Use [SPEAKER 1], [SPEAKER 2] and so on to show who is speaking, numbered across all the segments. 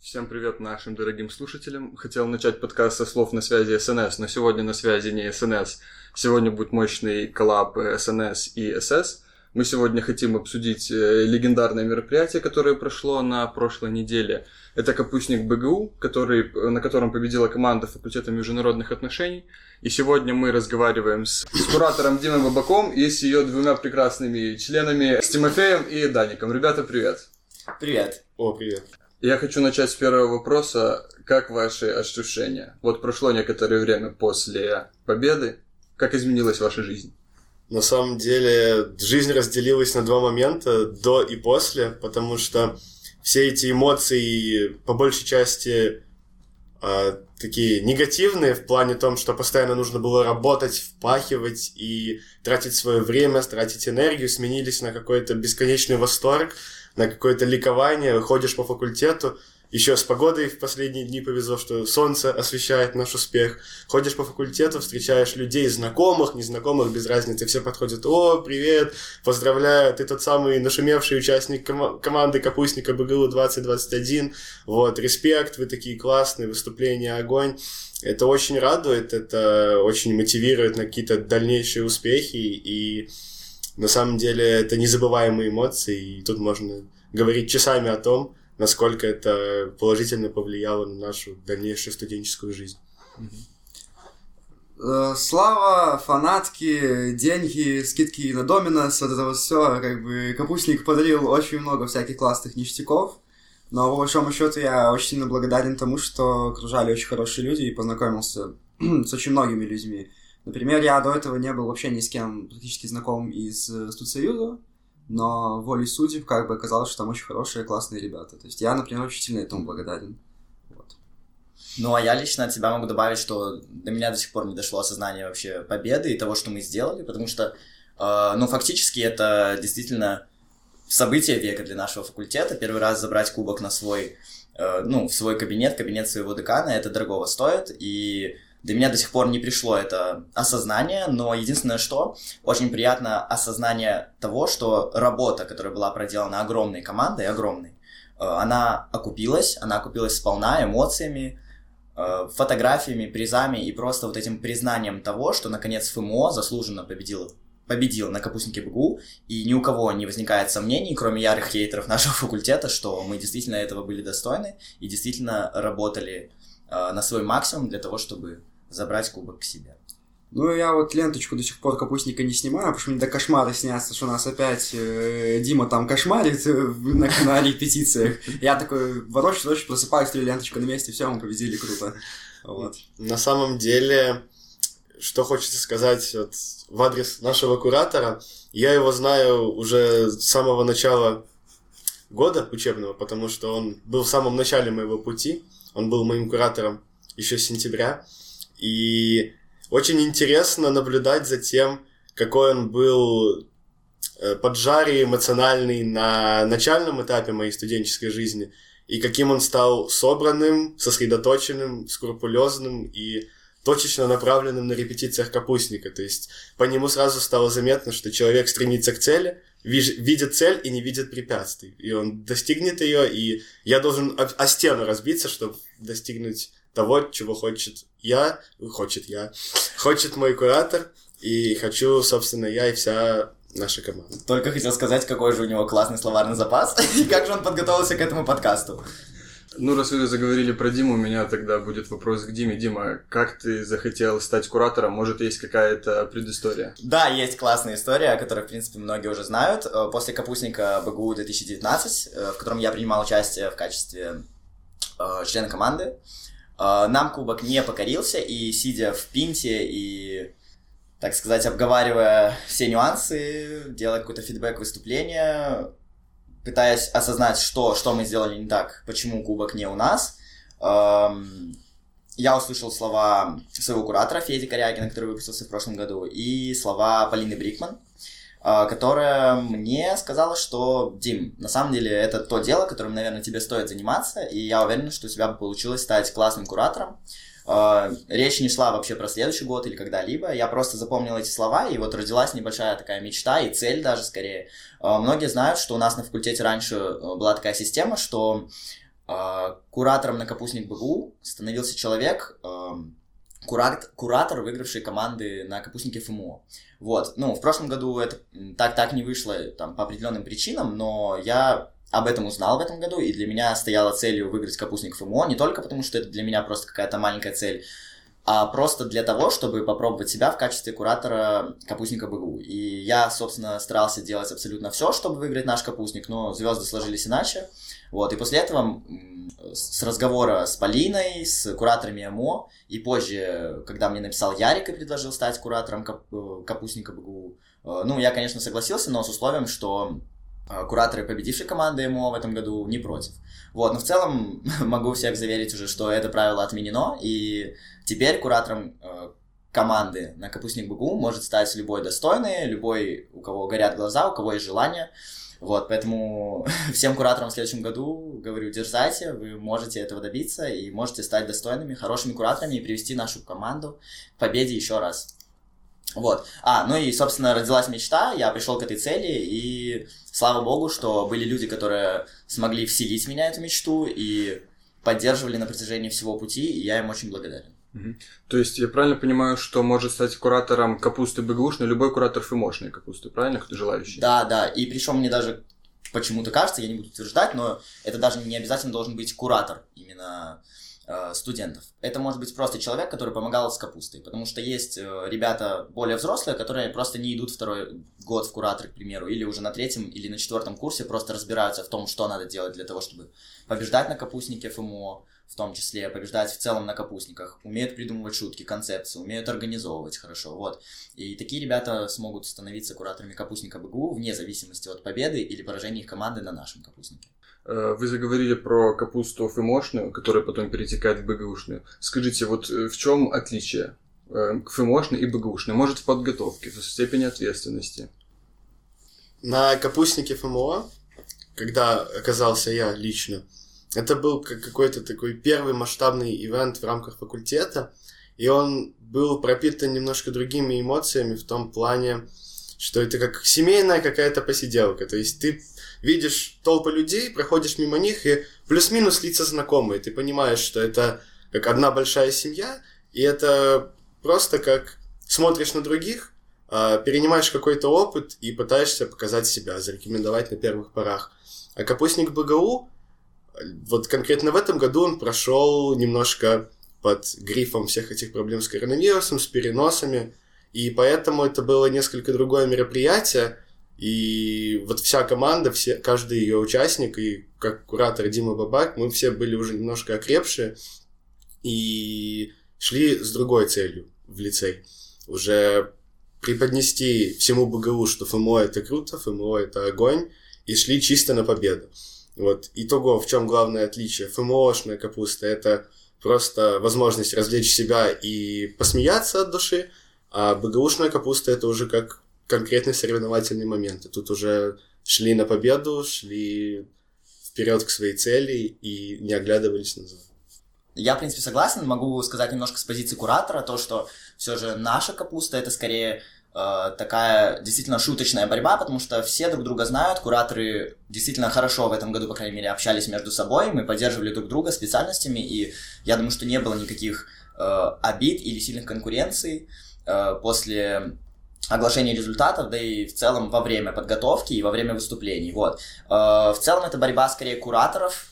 [SPEAKER 1] Всем привет нашим дорогим слушателям. Хотел начать подкаст со слов на связи СНС, но сегодня на связи не СНС. Сегодня будет мощный коллаб СНС и СС. Мы сегодня хотим обсудить э, легендарное мероприятие, которое прошло на прошлой неделе. Это капустник БГУ, который, на котором победила команда факультета международных отношений. И сегодня мы разговариваем с, с куратором Димой Бабаком и с ее двумя прекрасными членами, с Тимофеем и Даником. Ребята, привет!
[SPEAKER 2] Привет!
[SPEAKER 3] О, привет!
[SPEAKER 1] Я хочу начать с первого вопроса. Как ваши ощущения? Вот прошло некоторое время после победы. Как изменилась ваша жизнь?
[SPEAKER 3] На самом деле, жизнь разделилась на два момента, до и после, потому что все эти эмоции, по большей части, э, такие негативные, в плане том, что постоянно нужно было работать, впахивать и тратить свое время, тратить энергию, сменились на какой-то бесконечный восторг, на какое-то ликование, ходишь по факультету, еще с погодой в последние дни повезло, что солнце освещает наш успех. Ходишь по факультету, встречаешь людей, знакомых, незнакомых, без разницы. Все подходят, о, привет, поздравляю, ты тот самый нашумевший участник ком- команды Капустника БГУ 2021. Вот, респект, вы такие классные, выступления, огонь. Это очень радует, это очень мотивирует на какие-то дальнейшие успехи, и на самом деле это незабываемые эмоции, и тут можно говорить часами о том, насколько это положительно повлияло на нашу дальнейшую студенческую жизнь.
[SPEAKER 2] Э, слава, фанатки, деньги, скидки на Доминос, вот это вот все, как бы Капустник подарил очень много всяких классных ништяков, но по большому счету я очень сильно благодарен тому, что окружали очень хорошие люди и познакомился с очень многими людьми. Например, я до этого не был вообще ни с кем практически знаком из э, студсоюза, но волей судеб как бы оказалось, что там очень хорошие, классные ребята. То есть я, например, очень сильно этому благодарен. Вот.
[SPEAKER 4] Ну, а я лично от себя могу добавить, что до меня до сих пор не дошло осознание вообще победы и того, что мы сделали, потому что, э, ну, фактически это действительно событие века для нашего факультета. Первый раз забрать кубок на свой, э, ну, в свой кабинет, кабинет своего декана, это дорого стоит, и до меня до сих пор не пришло это осознание, но единственное что, очень приятно осознание того, что работа, которая была проделана огромной командой, огромной, э, она окупилась, она окупилась сполна эмоциями, э, фотографиями, призами и просто вот этим признанием того, что наконец ФМО заслуженно победил победил на капустнике БГУ, и ни у кого не возникает сомнений, кроме ярых хейтеров нашего факультета, что мы действительно этого были достойны и действительно работали на свой максимум для того, чтобы забрать кубок к себе.
[SPEAKER 2] Ну, я вот ленточку до сих пор капустника не снимаю, потому что мне до кошмара снятся, что у нас опять э, Дима там кошмарит э, на, на репетициях. Я такой ворочаюсь, ворочаюсь, просыпаюсь, три ленточку на месте, все, мы победили, круто. Вот.
[SPEAKER 3] На самом деле, что хочется сказать вот, в адрес нашего куратора, я его знаю уже с самого начала года учебного, потому что он был в самом начале моего пути, он был моим куратором еще с сентября, и очень интересно наблюдать за тем, какой он был э, поджарый, эмоциональный на начальном этапе моей студенческой жизни, и каким он стал собранным, сосредоточенным, скрупулезным и точечно направленным на репетициях капустника. То есть по нему сразу стало заметно, что человек стремится к цели, видит цель и не видит препятствий. И он достигнет ее, и я должен о, о стену разбиться, чтобы достигнуть того, чего хочет я, хочет я, хочет мой куратор, и хочу, собственно, я и вся наша команда.
[SPEAKER 4] Только хотел сказать, какой же у него классный словарный запас, и как же он подготовился к этому подкасту.
[SPEAKER 1] Ну, раз вы заговорили про Диму, у меня тогда будет вопрос к Диме. Дима, как ты захотел стать куратором? Может, есть какая-то предыстория?
[SPEAKER 4] Да, есть классная история, о которой, в принципе, многие уже знают. Э, после капустника БГУ 2019, э, в котором я принимал участие в качестве э, члена команды, нам кубок не покорился, и сидя в пинте и, так сказать, обговаривая все нюансы, делая какой-то фидбэк выступления, пытаясь осознать, что, что мы сделали не так, почему кубок не у нас, я услышал слова своего куратора Феди Корягина, который выпустился в прошлом году, и слова Полины Брикман, а, которая мне сказала, что, Дим, на самом деле это то дело, которым, наверное, тебе стоит заниматься, и я уверен, что у тебя бы получилось стать классным куратором. А, речь не шла вообще про следующий год или когда-либо, я просто запомнил эти слова, и вот родилась небольшая такая мечта и цель даже скорее. А, многие знают, что у нас на факультете раньше э, была такая система, что куратором на капустник БГУ становился человек, э, куратор, выигравший команды на капустнике ФМО. Вот, ну, в прошлом году это так, так не вышло там, по определенным причинам, но я об этом узнал в этом году, и для меня стояла целью выиграть капустник ФМО, не только потому, что это для меня просто какая-то маленькая цель, а просто для того, чтобы попробовать себя в качестве куратора капустника БГУ. И я, собственно, старался делать абсолютно все, чтобы выиграть наш капустник, но звезды сложились иначе. Вот, и после этого с разговора с Полиной, с кураторами МО, и позже, когда мне написал Ярик и предложил стать куратором кап э, капустника БГУ, э, ну, я, конечно, согласился, но с условием, что кураторы победившей команды МО в этом году не против. Вот, но в целом могу всех заверить уже, что это правило отменено, и теперь куратором команды на Капустник БГУ может стать любой достойный, любой, у кого горят глаза, у кого есть желание. Вот, поэтому всем кураторам в следующем году говорю, дерзайте, вы можете этого добиться и можете стать достойными, хорошими кураторами и привести нашу команду к победе еще раз. Вот. А, ну и, собственно, родилась мечта, я пришел к этой цели, и слава богу, что были люди, которые смогли вселить в меня эту мечту и поддерживали на протяжении всего пути, и я им очень благодарен.
[SPEAKER 1] То есть я правильно понимаю, что может стать куратором капусты БГУшной любой куратор ФМОшной капусты, правильно, кто желающий?
[SPEAKER 4] Да, да, и причем мне даже почему-то кажется, я не буду утверждать, но это даже не обязательно должен быть куратор именно студентов. Это может быть просто человек, который помогал с капустой, потому что есть э, ребята более взрослые, которые просто не идут второй год в куратор, к примеру, или уже на третьем или на четвертом курсе просто разбираются в том, что надо делать для того, чтобы побеждать на капустнике ФМО, в том числе побеждать в целом на капустниках, умеют придумывать шутки, концепции, умеют организовывать хорошо, вот. И такие ребята смогут становиться кураторами капустника БГУ вне зависимости от победы или поражения их команды на нашем капустнике.
[SPEAKER 1] Э, вы заговорили про капусту ФМОшную, которая потом перетекает в БГУшную. Скажите, вот э, в чем отличие э, ФМОшной и БГУшной? Может, в подготовке, в степени ответственности?
[SPEAKER 3] На капустнике ФМО, когда оказался я лично, это был какой-то такой первый масштабный ивент в рамках факультета, и он был пропитан немножко другими эмоциями в том плане, что это как семейная какая-то посиделка. То есть ты видишь толпы людей, проходишь мимо них, и плюс-минус лица знакомые. Ты понимаешь, что это как одна большая семья, и это просто как смотришь на других, а, перенимаешь какой-то опыт и пытаешься показать себя, зарекомендовать на первых порах. А капустник БГУ вот конкретно в этом году он прошел немножко под грифом всех этих проблем с коронавирусом, с переносами, и поэтому это было несколько другое мероприятие, и вот вся команда, все, каждый ее участник, и как куратор Дима Бабак, мы все были уже немножко окрепшие, и шли с другой целью в лицей. Уже преподнести всему БГУ, что ФМО это круто, ФМО это огонь, и шли чисто на победу. Вот, итого, в чем главное отличие? ФМОшная капуста – это просто возможность развлечь себя и посмеяться от души, а БГУшная капуста – это уже как конкретный соревновательный момент. И тут уже шли на победу, шли вперед к своей цели и не оглядывались назад.
[SPEAKER 4] Я, в принципе, согласен. Могу сказать немножко с позиции куратора, то, что все же наша капуста это скорее Э, такая действительно шуточная борьба, потому что все друг друга знают, кураторы действительно хорошо в этом году, по крайней мере, общались между собой, мы поддерживали друг друга специальностями, и я думаю, что не было никаких э, обид или сильных конкуренций э, после оглашения результатов, да и в целом во время подготовки и во время выступлений. Вот. Э, в целом это борьба скорее кураторов,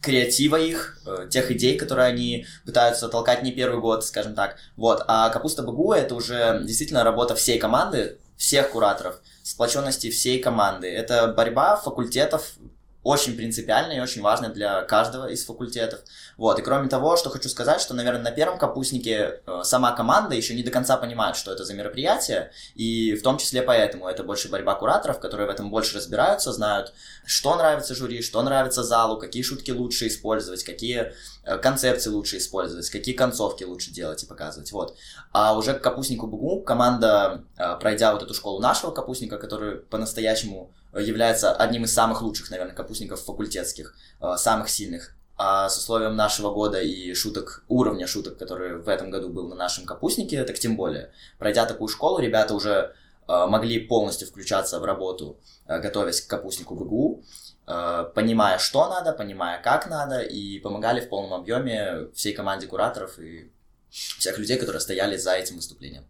[SPEAKER 4] креатива их, э, тех идей, которые они пытаются толкать не первый год, скажем так. Вот. А Капуста Багуа это уже действительно работа всей команды, всех кураторов, сплоченности всей команды. Это борьба факультетов очень принципиальная и очень важная для каждого из факультетов. Вот, и кроме того, что хочу сказать, что, наверное, на первом капустнике э, сама команда еще не до конца понимает, что это за мероприятие, и в том числе поэтому это больше борьба кураторов, которые в этом больше разбираются, знают, что нравится жюри, что нравится залу, какие шутки лучше использовать, какие э, концепции лучше использовать, какие концовки лучше делать и показывать, вот. А уже к капустнику Бугу команда, э, пройдя вот эту школу нашего капустника, который по-настоящему является одним из самых лучших, наверное, капустников факультетских, э, самых сильных. А с условием нашего года и шуток, уровня шуток, который в этом году был на нашем капустнике, так тем более. Пройдя такую школу, ребята уже э, могли полностью включаться в работу, э, готовясь к капустнику БГУ. э, понимая, что надо, понимая, как надо, и помогали в полном объеме всей команде кураторов и всех людей, которые стояли за этим выступлением.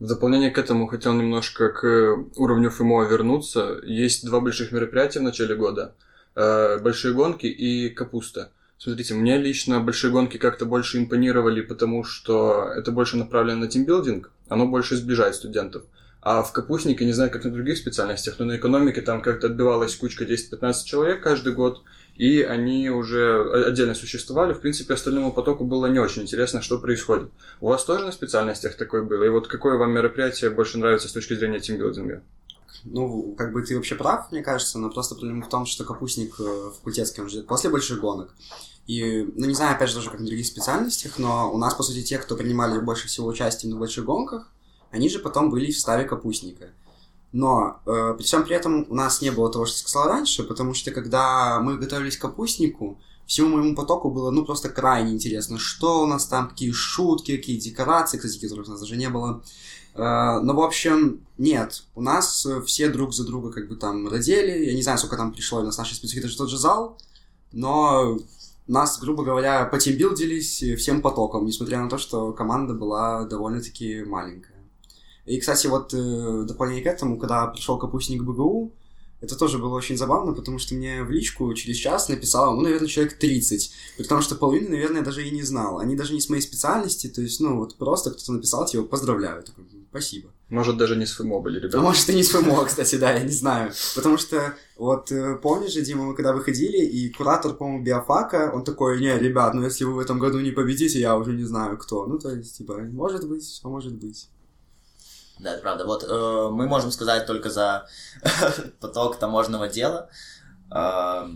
[SPEAKER 1] В дополнение к этому хотел немножко к уровню ФМО вернуться. Есть два больших мероприятия в начале года. Э, большие гонки и капуста. Смотрите, мне лично большие гонки как-то больше импонировали, потому что это больше направлено на тимбилдинг, оно больше сближает студентов. А в капустнике, не знаю, как на других специальностях, но на экономике там как-то отбивалась кучка 10-15 человек каждый год, и они уже отдельно существовали. В принципе, остальному потоку было не очень интересно, что происходит. У вас тоже на специальностях такое было? И вот какое вам мероприятие больше нравится с точки зрения тимбилдинга?
[SPEAKER 2] Ну, как бы ты вообще прав, мне кажется, но просто проблема в том, что капустник э, факультетский, он ждет после больших гонок. И, ну, не знаю, опять же, даже как на других специальностях, но у нас, по сути, те, кто принимали больше всего участие на больших гонках, они же потом были в составе капустника. Но э, при всем при этом у нас не было того, что я сказал раньше, потому что когда мы готовились к капустнику, всему моему потоку было, ну, просто крайне интересно, что у нас там, какие шутки, какие декорации, кстати, которых у нас даже не было. Э, ну, в общем, нет, у нас все друг за друга как бы там родили, я не знаю, сколько там пришло, у нас наши специфики, это же тот же зал, но нас, грубо говоря, потимбилдились всем потоком, несмотря на то, что команда была довольно-таки маленькая. И, кстати, вот э, дополнение к этому, когда пришел капустник БГУ, это тоже было очень забавно, потому что мне в личку через час написало, ну, наверное, человек 30. Потому что половины, наверное, даже и не знал. Они даже не с моей специальности, то есть, ну, вот просто кто-то написал, типа, поздравляю. Такой, спасибо.
[SPEAKER 1] Может, даже не с ФМО были, ребята.
[SPEAKER 2] А может, и не с ФМО, кстати, да, я не знаю. Потому что, вот, э, помнишь же, Дима, мы когда выходили, и куратор, по-моему, биофака, он такой, не, ребят, ну, если вы в этом году не победите, я уже не знаю, кто. Ну, то есть, типа, может быть, а может быть.
[SPEAKER 4] Да, это правда. Вот э, мы можем сказать только за поток таможенного дела. Э,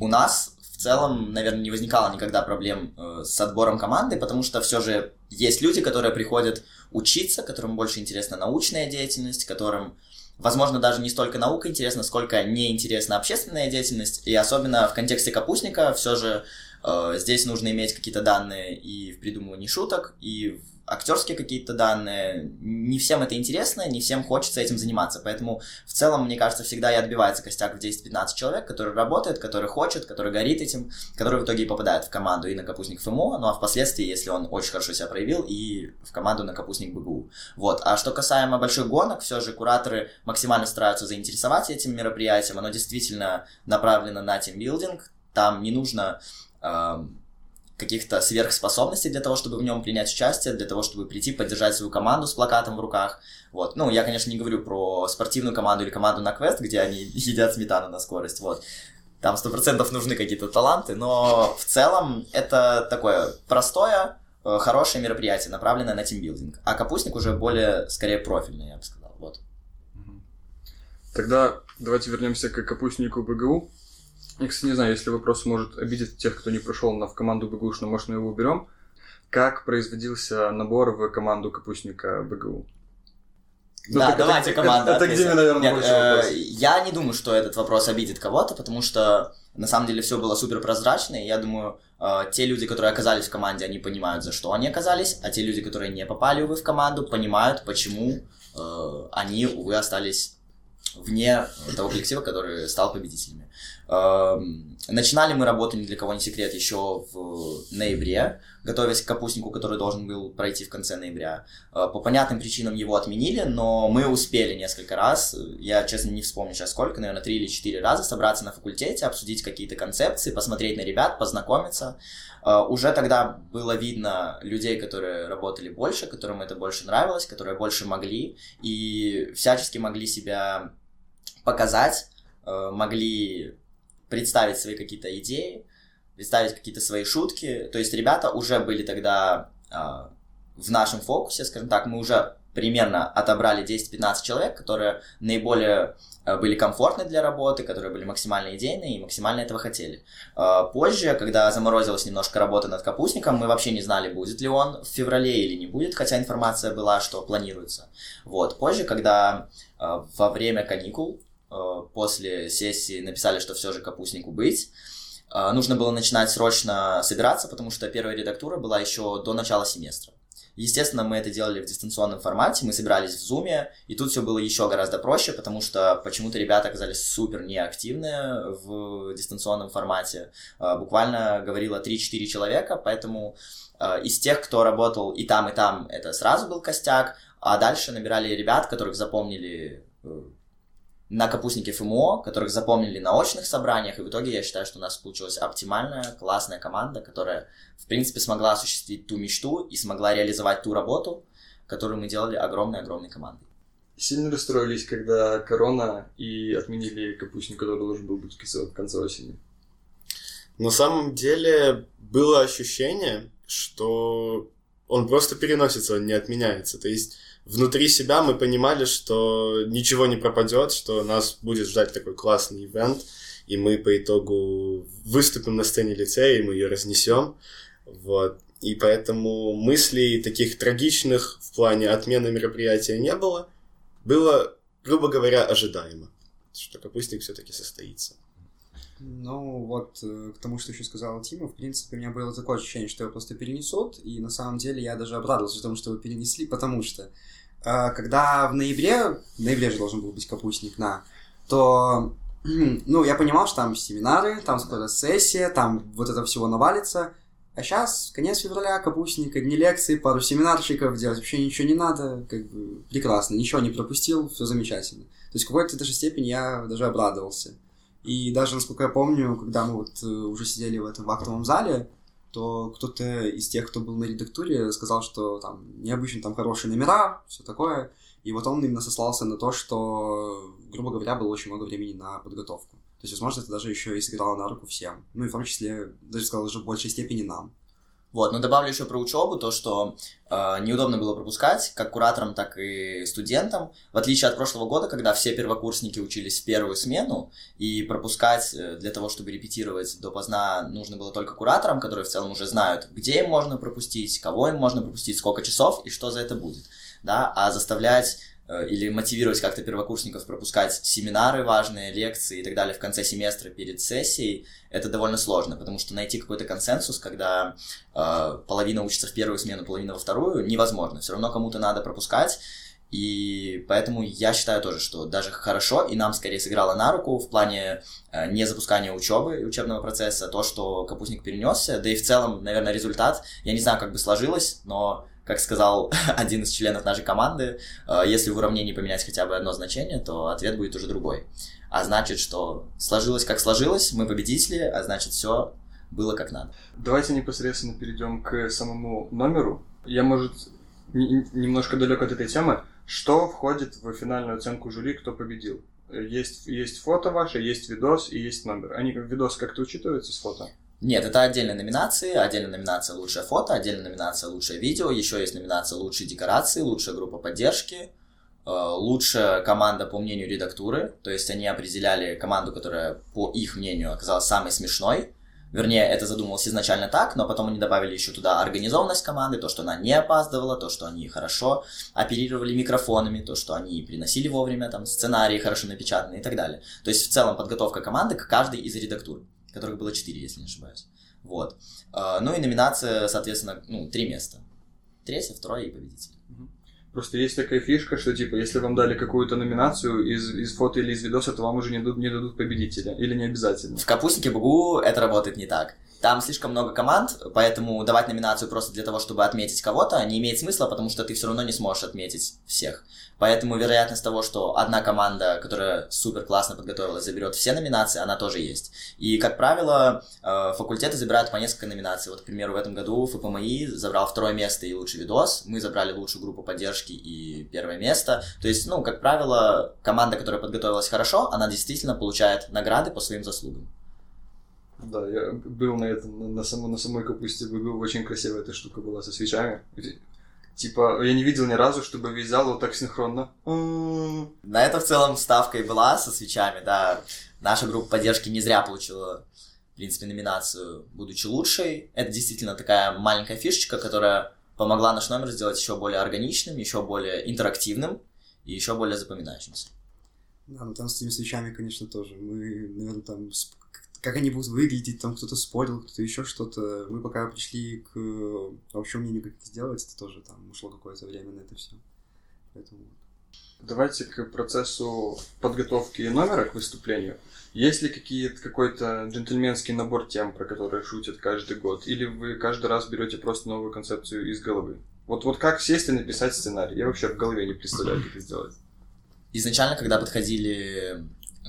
[SPEAKER 4] у нас в целом, наверное, не возникало никогда проблем э, с отбором команды, потому что все же есть люди, которые приходят учиться, которым больше интересна научная деятельность, которым, возможно, даже не столько наука интересна, сколько неинтересна общественная деятельность. И особенно в контексте капустника все же здесь нужно иметь какие-то данные и в придумывании шуток, и в актерские какие-то данные. Не всем это интересно, не всем хочется этим заниматься. Поэтому в целом, мне кажется, всегда и отбивается костяк в 10-15 человек, который работает, который хочет, который горит этим, который в итоге и попадает в команду и на капустник ФМО, ну а впоследствии, если он очень хорошо себя проявил, и в команду на капустник БГУ. Вот. А что касаемо больших гонок, все же кураторы максимально стараются заинтересовать этим мероприятием. Оно действительно направлено на тимбилдинг. Там не нужно каких-то сверхспособностей для того, чтобы в нем принять участие, для того, чтобы прийти, поддержать свою команду с плакатом в руках. Вот. Ну, я, конечно, не говорю про спортивную команду или команду на квест, где они едят сметану на скорость, вот. Там сто процентов нужны какие-то таланты, но в целом это такое простое, э, хорошее мероприятие, направленное на тимбилдинг. А капустник уже более, скорее, профильный, я бы сказал. Вот.
[SPEAKER 1] Тогда давайте вернемся к капустнику БГУ. Я, кстати, не знаю, если вопрос может обидеть тех, кто не прошел на, в команду БГУшную, может, мы его уберем. Как производился набор в команду капустника БГУ?
[SPEAKER 4] Ну, да, давайте это, команда.
[SPEAKER 1] Это, это где, наверное, Нет, больше э, вопрос.
[SPEAKER 4] Я не думаю, что этот вопрос обидит кого-то, потому что на самом деле все было супер прозрачно, и я думаю, э, те люди, которые оказались в команде, они понимают, за что они оказались, а те люди, которые не попали, увы, в команду, понимают, почему э, они, увы, остались вне того коллектива, который стал победителями. Эм, начинали мы работу, ни для кого не секрет, еще в ноябре, готовясь к капустнику, который должен был пройти в конце ноября. Э, по понятным причинам его отменили, но мы успели несколько раз, я, честно, не вспомню сейчас сколько, наверное, три или четыре раза собраться на факультете, обсудить какие-то концепции, посмотреть на ребят, познакомиться. Э, уже тогда было видно людей, которые работали больше, которым это больше нравилось, которые больше могли и всячески могли себя показать, э, могли представить свои какие-то идеи, представить какие-то свои шутки. То есть ребята уже были тогда э, в нашем фокусе, скажем так, мы уже примерно отобрали 10-15 человек, которые наиболее э, были комфортны для работы, которые были максимально идейные и максимально этого хотели. Позже, когда заморозилась немножко работа над капустником, мы вообще не знали, будет ли он в феврале или не будет, хотя информация была, что планируется. Вот. Позже, когда во время каникул после сессии написали, что все же капустнику быть. Э, нужно было начинать срочно собираться, потому что первая редактура была еще до начала семестра. Естественно, мы это делали в дистанционном формате, мы собирались в Zoom, и тут все было еще гораздо проще, потому что почему-то ребята оказались супер неактивны в дистанционном формате. А, буквально говорило 3-4 человека, поэтому из тех, кто работал и там, и там, это сразу был костяк, а дальше набирали ребят, которых запомнили э, на капустнике ФМО, которых запомнили на очных собраниях, и в итоге я считаю, что у нас получилась оптимальная, классная команда, которая, в принципе, смогла осуществить ту мечту и смогла реализовать ту работу, которую мы делали огромной-огромной командой.
[SPEAKER 1] Сильно расстроились, когда корона и отменили капустник, который должен был быть в конце осени?
[SPEAKER 3] На самом деле было ощущение, что он просто переносится, он не отменяется. То есть внутри себя мы понимали, что ничего не пропадет, что нас будет ждать такой классный ивент, и мы по итогу выступим на сцене лицея, и мы ее разнесем. Вот. И поэтому мыслей таких трагичных в плане отмены мероприятия не было. Было, грубо говоря, ожидаемо, что капустник все-таки состоится.
[SPEAKER 2] Ну, вот э, к тому, что еще сказал Тима, в принципе, у меня было такое ощущение, что его просто перенесут, и на самом деле я даже обрадовался тому, что его перенесли, потому что Э, когда в ноябре, в ноябре же должен был быть капустник на, то, ну, я понимал, что там семинары, там скоро сессия, там вот это всего навалится, а сейчас конец февраля, капустник, одни лекции, пару семинарчиков, делать вообще ничего не надо, как бы прекрасно, ничего не пропустил, все замечательно. То есть в какой-то даже степени я даже обрадовался. И даже, насколько я помню, когда мы вот э, уже сидели в этом в актовом зале, то кто-то из тех, кто был на редактуре, сказал, что там необычно там хорошие номера, все такое. И вот он именно сослался на то, что, грубо говоря, было очень много времени на подготовку. То есть, возможно, это даже еще и сыграло на руку всем. Ну и в том числе, даже сказал, даже в большей степени нам.
[SPEAKER 4] Вот, но добавлю еще про учебу, то, что э, неудобно было пропускать, как кураторам, так и студентам. В отличие от прошлого года, когда все первокурсники учились в первую смену, и пропускать э, для того, чтобы репетировать допоздна, нужно было только кураторам, которые в целом уже знают, где им можно пропустить, кого им можно пропустить, сколько часов и что за это будет. Да? А заставлять или мотивировать как-то первокурсников пропускать семинары важные, лекции и так далее в конце семестра перед сессией, это довольно сложно, потому что найти какой-то консенсус, когда э, половина учится в первую смену, половина во вторую, невозможно. Все равно кому-то надо пропускать, и поэтому я считаю тоже, что даже хорошо, и нам скорее сыграло на руку в плане э, не запускания учебы и учебного процесса, то, что капустник перенесся, да и в целом, наверное, результат, я не знаю, как бы сложилось, но как сказал один из членов нашей команды, э, если в уравнении поменять хотя бы одно значение, то ответ будет уже другой. А значит, что сложилось как сложилось, мы победители, а значит все было как надо.
[SPEAKER 1] Давайте непосредственно перейдем к самому номеру. Я, может, немножко далек от этой темы. Что входит в финальную оценку жюри, кто победил? Есть, есть фото ваше, есть видос и есть номер. Они как видос как-то учитываются с фото?
[SPEAKER 4] Нет, это отдельные номинации. Отдельная номинация «Лучшее фото», отдельная номинация «Лучшее видео», еще есть номинация «Лучшие декорации», «Лучшая группа поддержки», э, лучшая команда по мнению редактуры, то есть они определяли команду, которая, по их мнению, оказалась самой смешной. Вернее, это задумывалось изначально так, но потом они добавили еще туда организованность команды, то, что она не опаздывала, то, что они хорошо оперировали микрофонами, то, что они приносили вовремя там сценарии хорошо напечатанные и так далее. То есть в целом подготовка команды к каждой из редактур которых было 4, если не ошибаюсь. Вот. А, ну и номинация, соответственно, ну, три места. Третье, второе и победитель.
[SPEAKER 1] Просто есть такая фишка, что типа, если вам дали какую-то номинацию из, из фото или из видоса, то вам уже не дадут, не дадут победителя. Или не обязательно.
[SPEAKER 4] В капустнике БГУ это работает не так. Там слишком много команд, поэтому давать номинацию просто для того, чтобы отметить кого-то, не имеет смысла, потому что ты все равно не сможешь отметить всех. Поэтому вероятность того, что одна команда, которая супер классно подготовилась, заберет все номинации, она тоже есть. И, как правило, э, факультеты забирают по несколько номинаций. Вот, к примеру, в этом году ФПМИ забрал второе место и лучший видос, мы забрали лучшую группу поддержки и первое место. То есть, ну, как правило, команда, которая подготовилась хорошо, она действительно получает награды по своим заслугам.
[SPEAKER 1] Да, я был на этом, на, само, на самой капусте был очень красивая эта штука была со свечами. Типа, я не видел ни разу, чтобы весь зал вот так синхронно.
[SPEAKER 4] На это в целом ставка и была со свечами, да. Наша группа поддержки не зря получила, в принципе, номинацию, будучи лучшей. Это действительно такая маленькая фишечка, которая помогла наш номер сделать еще более органичным, еще более интерактивным и еще более запоминающимся.
[SPEAKER 2] Да, ну там с этими свечами, конечно, тоже. Мы, наверное, там как они будут выглядеть, там кто-то спорил, кто-то еще что-то. Мы пока пришли к общему мнению, как это сделать, это тоже там ушло какое-то время на это все. Поэтому...
[SPEAKER 1] Давайте к процессу подготовки номера к выступлению. Есть ли какие-то, какой-то джентльменский набор тем, про которые шутят каждый год? Или вы каждый раз берете просто новую концепцию из головы? Вот, вот как сесть и написать сценарий? Я вообще в голове не представляю, как это сделать.
[SPEAKER 4] Изначально, когда подходили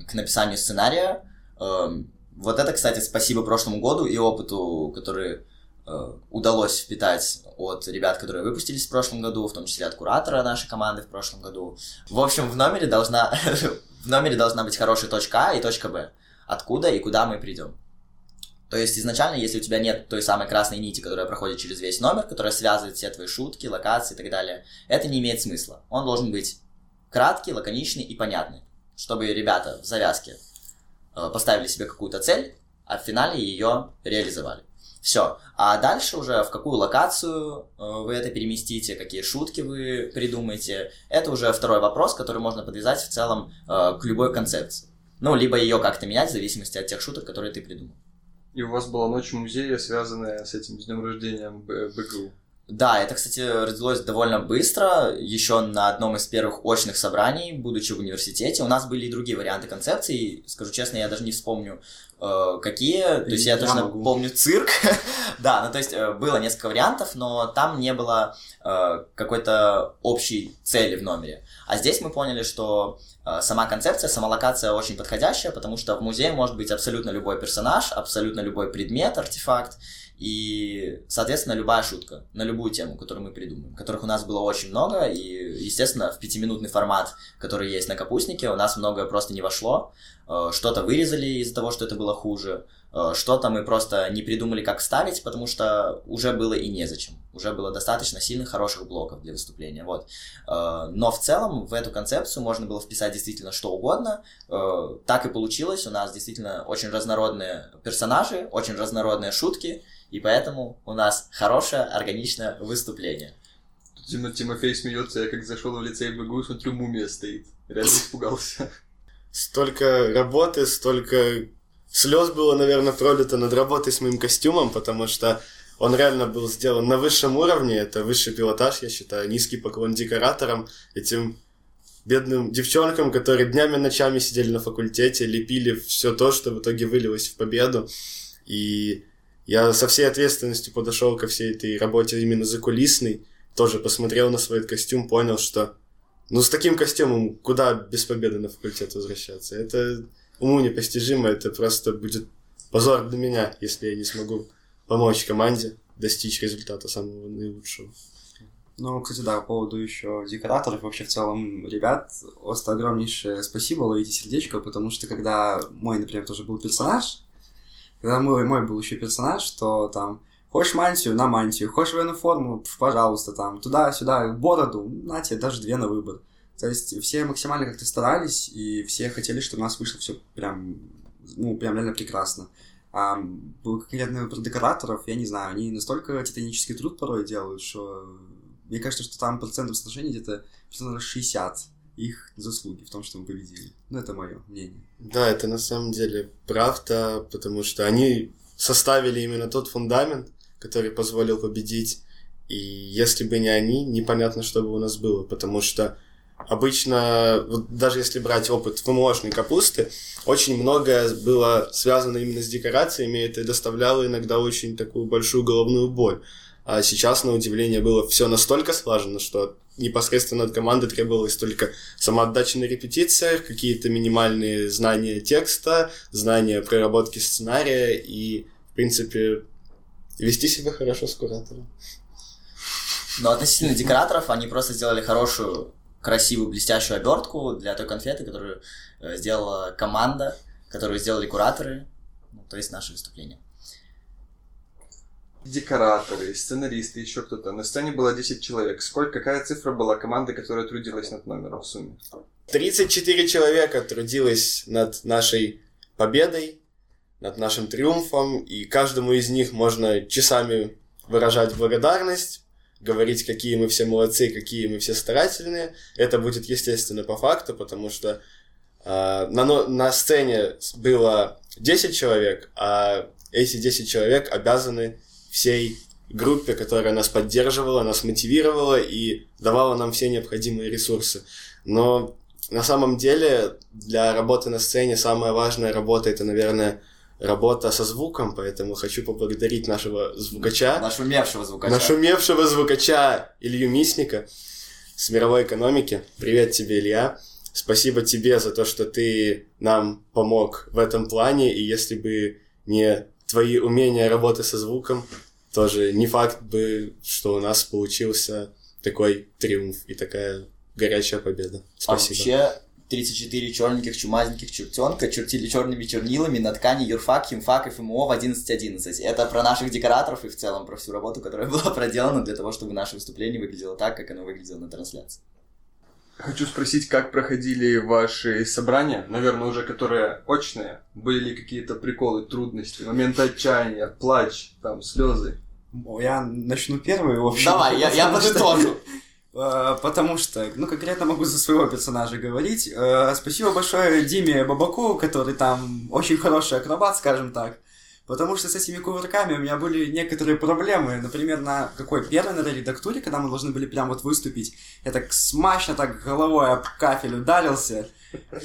[SPEAKER 4] к написанию сценария, э, вот это, кстати, спасибо прошлому году и опыту, который э, удалось впитать от ребят, которые выпустились в прошлом году, в том числе от куратора нашей команды в прошлом году. В общем, в номере должна в номере должна быть хорошая точка А и точка Б. Откуда и куда мы придем. То есть изначально, если у тебя нет той самой красной нити, которая проходит через весь номер, которая связывает все твои шутки, локации и так далее, это не имеет смысла. Он должен быть краткий, лаконичный и понятный, чтобы ребята в завязке поставили себе какую-то цель, а в финале ее реализовали. Все. А дальше уже в какую локацию э, вы это переместите, какие шутки вы придумаете, это уже второй вопрос, который можно подвязать в целом э, к любой концепции. Ну, либо ее как-то менять в зависимости от тех шуток, которые ты придумал.
[SPEAKER 1] И у вас была ночь музея, связанная с этим днем рождения БГУ.
[SPEAKER 4] Да, это, кстати, родилось довольно быстро, еще на одном из первых очных собраний, будучи в университете. У нас были и другие варианты концепции, скажу честно, я даже не вспомню, э, какие. То есть я, я точно могу. помню цирк. да, ну то есть э, было несколько вариантов, но там не было э, какой-то общей цели в номере. А здесь мы поняли, что сама концепция, сама локация очень подходящая, потому что в музее может быть абсолютно любой персонаж, абсолютно любой предмет, артефакт. И, соответственно, любая шутка на любую тему, которую мы придумаем, которых у нас было очень много, и, естественно, в пятиминутный формат, который есть на капустнике, у нас многое просто не вошло. Э, что-то вырезали из-за того, что это было хуже, э, что-то мы просто не придумали, как ставить, потому что уже было и незачем. Уже было достаточно сильных, хороших блоков для выступления. Вот. Э, но в целом в эту концепцию можно было вписать действительно что угодно. Так и получилось. У нас действительно очень разнородные персонажи, очень разнородные шутки, и поэтому у нас хорошее, органичное выступление.
[SPEAKER 1] Тима, Тимофей смеется, я как зашел в лицей БГУ, смотрю, мумия стоит. Реально испугался.
[SPEAKER 3] Столько работы, столько слез было, наверное, пролито над работой с моим костюмом, потому что он реально был сделан на высшем уровне, это высший пилотаж, я считаю, низкий поклон декораторам, этим бедным девчонкам, которые днями ночами сидели на факультете, лепили все то, что в итоге вылилось в победу. И я со всей ответственностью подошел ко всей этой работе именно за кулисной, тоже посмотрел на свой костюм, понял, что ну с таким костюмом куда без победы на факультет возвращаться? Это уму непостижимо, это просто будет позор для меня, если я не смогу помочь команде достичь результата самого наилучшего.
[SPEAKER 2] Ну, кстати, да, по поводу еще декораторов, вообще в целом, ребят, просто огромнейшее спасибо, ловите сердечко, потому что когда мой, например, тоже был персонаж, когда мой, мой был еще персонаж, что там Хочешь мантию, на мантию. Хочешь военную форму, пожалуйста, там, туда-сюда, бороду, на тебе даже две на выбор. То есть все максимально как-то старались, и все хотели, чтобы у нас вышло все прям, ну, прям реально прекрасно. А был конкретный выбор декораторов, я не знаю, они настолько титанический труд порой делают, что мне кажется, что там процентов соотношения где-то процентов 60 их заслуги в том, что мы победили. Ну, это мое мнение.
[SPEAKER 3] Да, это на самом деле правда, потому что они составили именно тот фундамент, который позволил победить. И если бы не они, непонятно, что бы у нас было, потому что обычно, вот даже если брать опыт ВМОшной капусты, очень многое было связано именно с декорациями, и это доставляло иногда очень такую большую головную боль. А сейчас, на удивление, было все настолько слажено, что непосредственно от команды требовалось только самоотдача на репетициях, какие-то минимальные знания текста, знания проработки сценария и, в принципе, вести себя хорошо с куратором.
[SPEAKER 4] Но относительно декораторов, они просто сделали хорошую, красивую, блестящую обертку для той конфеты, которую э, сделала команда, которую сделали кураторы, ну, то есть наше выступление
[SPEAKER 1] декораторы, сценаристы, еще кто-то. На сцене было 10 человек. Сколько, какая цифра была команды, которая трудилась над номером в сумме?
[SPEAKER 3] 34 человека трудилось над нашей победой, над нашим триумфом, и каждому из них можно часами выражать благодарность, говорить, какие мы все молодцы, какие мы все старательные. Это будет, естественно, по факту, потому что э, на, на сцене было 10 человек, а эти 10 человек обязаны всей группе, которая нас поддерживала, нас мотивировала и давала нам все необходимые ресурсы. Но на самом деле для работы на сцене самая важная работа это, наверное, работа со звуком, поэтому хочу поблагодарить нашего звукача.
[SPEAKER 4] Нашумевшего звукача.
[SPEAKER 3] Нашумевшего звукача Илью Мисника с мировой экономики. Привет тебе, Илья. Спасибо тебе за то, что ты нам помог в этом плане, и если бы не твои умения работы со звуком, тоже не факт бы, что у нас получился такой триумф и такая горячая победа. Спасибо.
[SPEAKER 4] А вообще, 34 черненьких чумазеньких чертенка чертили черными чернилами на ткани юрфак, химфак и ФМО в 11.11. Это про наших декораторов и в целом про всю работу, которая была проделана для того, чтобы наше выступление выглядело так, как оно выглядело на трансляции.
[SPEAKER 1] Хочу спросить, как проходили ваши собрания, наверное, уже которые очные? Были ли какие-то приколы, трудности, моменты отчаяния, плач, там, слезы?
[SPEAKER 2] Я начну первый, в общем.
[SPEAKER 4] Давай, я, я подытожу.
[SPEAKER 2] Э, потому что, ну, конкретно могу за своего персонажа говорить. Э, спасибо большое Диме Бабаку, который там очень хороший акробат, скажем так. Потому что с этими кувырками у меня были некоторые проблемы. Например, на какой первой на редактуре, когда мы должны были прям вот выступить, я так смачно так головой об кафель ударился.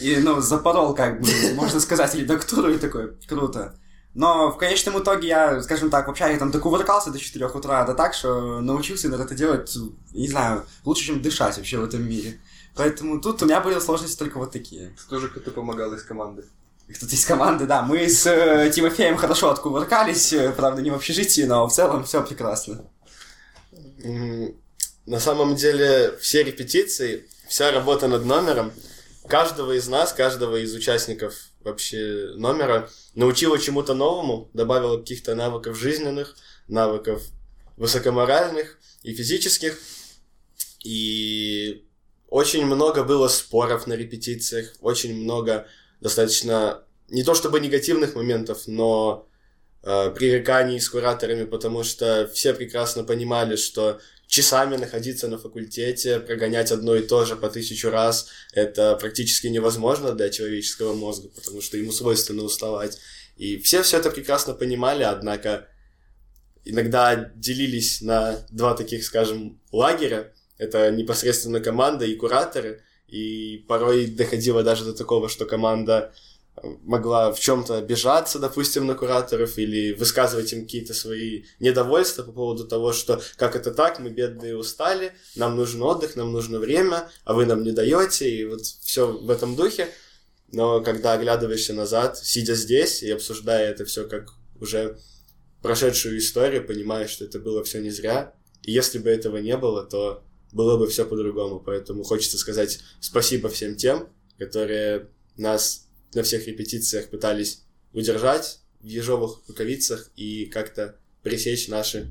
[SPEAKER 2] И, ну, запорол, как бы, можно сказать, редактуру, и такой, круто. Но в конечном итоге я, скажем так, вообще я там докувыркался до 4 утра, да так, что научился это делать, не знаю, лучше, чем дышать вообще в этом мире. Поэтому тут у меня были сложности только вот такие.
[SPEAKER 1] Кто же кто помогал из команды?
[SPEAKER 2] Кто-то из команды, да. Мы с э, Тимофеем хорошо откувыркались, э, правда, не в общежитии, но в целом все прекрасно.
[SPEAKER 3] На самом деле, все репетиции, вся работа над номером, каждого из нас, каждого из участников вообще номера научила чему-то новому, добавила каких-то навыков жизненных, навыков высокоморальных и физических. И очень много было споров на репетициях, очень много достаточно не то чтобы негативных моментов, но э, пререканий с кураторами, потому что все прекрасно понимали, что часами находиться на факультете, прогонять одно и то же по тысячу раз, это практически невозможно для человеческого мозга, потому что ему свойственно уставать. И все все это прекрасно понимали, однако иногда делились на два таких, скажем, лагеря. Это непосредственно команда и кураторы. И порой доходило даже до такого, что команда могла в чем-то обижаться, допустим, на кураторов или высказывать им какие-то свои недовольства по поводу того, что как это так, мы бедные устали, нам нужен отдых, нам нужно время, а вы нам не даете, и вот все в этом духе. Но когда оглядываешься назад, сидя здесь и обсуждая это все как уже прошедшую историю, понимаешь, что это было все не зря. И если бы этого не было, то было бы все по-другому. Поэтому хочется сказать спасибо всем тем, которые нас на всех репетициях пытались удержать в ежовых рукавицах и как-то пресечь наши...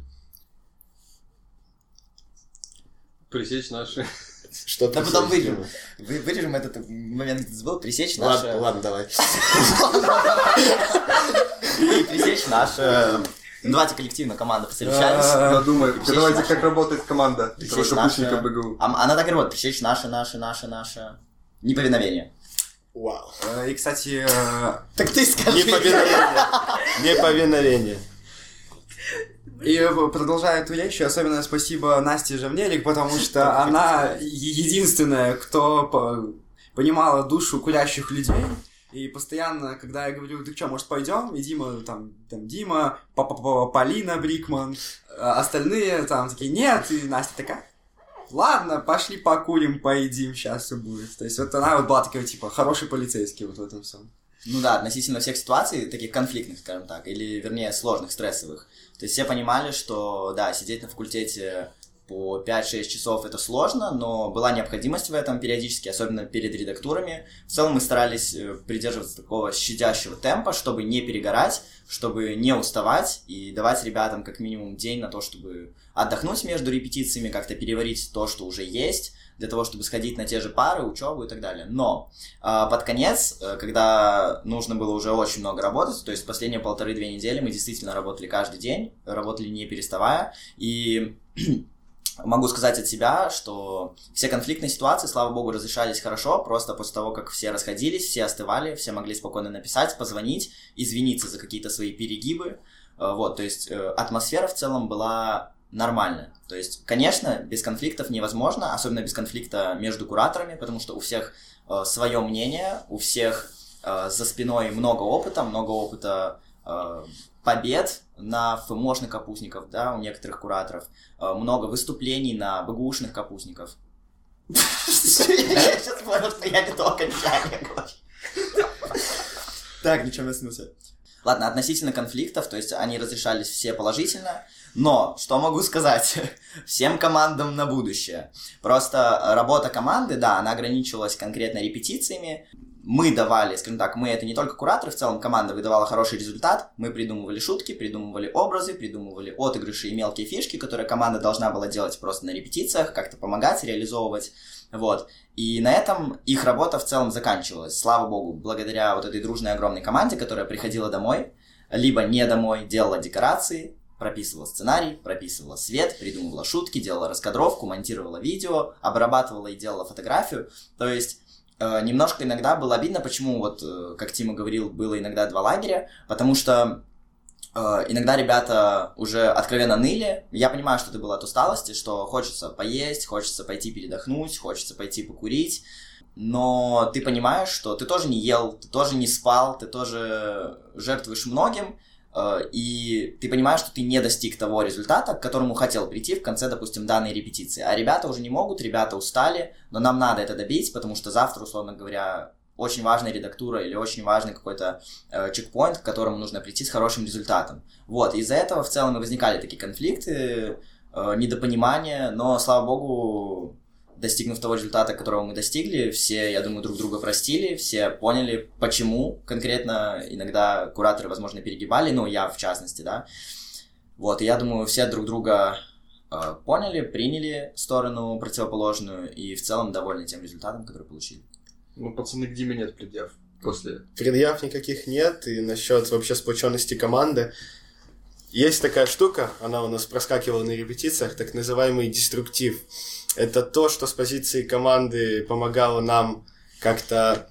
[SPEAKER 1] Пресечь наши...
[SPEAKER 3] Что
[SPEAKER 4] Да потом вырежем. Вы, вырежем этот момент, где забыл, пресечь
[SPEAKER 3] ладно,
[SPEAKER 4] наше...
[SPEAKER 3] Ладно, давай.
[SPEAKER 4] И пресечь наше... Ну, давайте коллективно команда посовещались.
[SPEAKER 1] Я думаю, давайте как работает команда
[SPEAKER 4] наше...
[SPEAKER 1] БГУ.
[SPEAKER 4] А- Она так и работает. Пресечь наше, наше, наше, наше... Неповиновение.
[SPEAKER 3] Вау.
[SPEAKER 2] Э, И, кстати, э,
[SPEAKER 4] Так ты скажи.
[SPEAKER 3] Неповиновение. Неповиновение.
[SPEAKER 2] И э, продолжая эту речь, особенно спасибо Насте Жавнелик, потому что она единственная, кто по- понимала душу курящих людей. И постоянно, когда я говорю, ты что, может, пойдем? И Дима, там, там Дима, Па-па-па- Полина Брикман, э, остальные там такие, нет, и Настя такая, ладно, пошли покурим, поедим, сейчас все будет. То есть вот она вот была такая, типа, хороший полицейский вот в этом всем.
[SPEAKER 4] Ну да, относительно всех ситуаций, таких конфликтных, скажем так, или, вернее, сложных, стрессовых. То есть все понимали, что, да, сидеть на факультете по 5-6 часов это сложно, но была необходимость в этом периодически, особенно перед редактурами. В целом мы старались э, придерживаться такого щадящего темпа, чтобы не перегорать, чтобы не уставать и давать ребятам как минимум день на то, чтобы отдохнуть между репетициями, как-то переварить то, что уже есть, для того, чтобы сходить на те же пары, учебу и так далее. Но а, под конец, э, когда нужно было уже очень много работать, то есть последние полторы-две недели мы действительно работали каждый день, работали не переставая, и могу сказать от себя, что все конфликтные ситуации, слава богу, разрешались хорошо, просто после того, как все расходились, все остывали, все могли спокойно написать, позвонить, извиниться за какие-то свои перегибы. Э, вот, то есть э, атмосфера в целом была нормальная. То есть, конечно, без конфликтов невозможно, особенно без конфликта между кураторами, потому что у всех э, свое мнение, у всех за спиной много опыта, много опыта побед на ФМОшных капустников, да, у некоторых кураторов, э, много выступлений на БГУшных капустников. Я сейчас понял, что я не то окончание Так, ничего не снился. Ладно, относительно конфликтов, то есть они разрешались все положительно, но что могу сказать всем командам на будущее? Просто работа команды, да, она ограничивалась конкретно репетициями, мы давали, скажем так, мы это не только кураторы, в целом команда выдавала хороший результат, мы придумывали шутки, придумывали образы, придумывали отыгрыши и мелкие фишки, которые команда должна была делать просто на репетициях, как-то помогать, реализовывать, вот. И на этом их работа в целом заканчивалась, слава богу, благодаря вот этой дружной огромной команде, которая приходила домой, либо не домой, делала декорации, прописывала сценарий, прописывала свет, придумывала шутки, делала раскадровку, монтировала видео, обрабатывала и делала фотографию. То есть немножко иногда было обидно, почему, вот, э, как Тима говорил, было иногда два лагеря, потому что э, иногда ребята уже откровенно ныли. Я понимаю, что это было от усталости, что хочется поесть, хочется пойти передохнуть, хочется пойти покурить, но ты понимаешь, что ты тоже не ел, ты тоже не спал, ты тоже жертвуешь многим, Э, и ты понимаешь, что ты не достиг того результата, к которому хотел прийти в конце, допустим, данной репетиции. А ребята уже не могут, ребята устали, но нам надо это добить, потому что завтра, условно говоря, очень важная редактура или очень важный какой-то э, чекпоинт, к которому нужно прийти с хорошим результатом. Вот, из-за этого в целом и возникали такие конфликты, э, недопонимания, но, слава богу, достигнув того результата, которого мы достигли, все, я думаю, друг друга простили, все поняли, почему конкретно иногда кураторы, возможно, перегибали, ну, я в частности, да. Вот, и я думаю, все друг друга э, поняли, приняли сторону противоположную и в целом довольны тем результатом, который получили.
[SPEAKER 1] Ну, пацаны, к Диме нет предъяв после.
[SPEAKER 3] Предъяв никаких нет, и насчет вообще сплоченности команды. Есть такая штука, она у нас проскакивала на репетициях, так называемый деструктив это то, что с позиции команды помогало нам как-то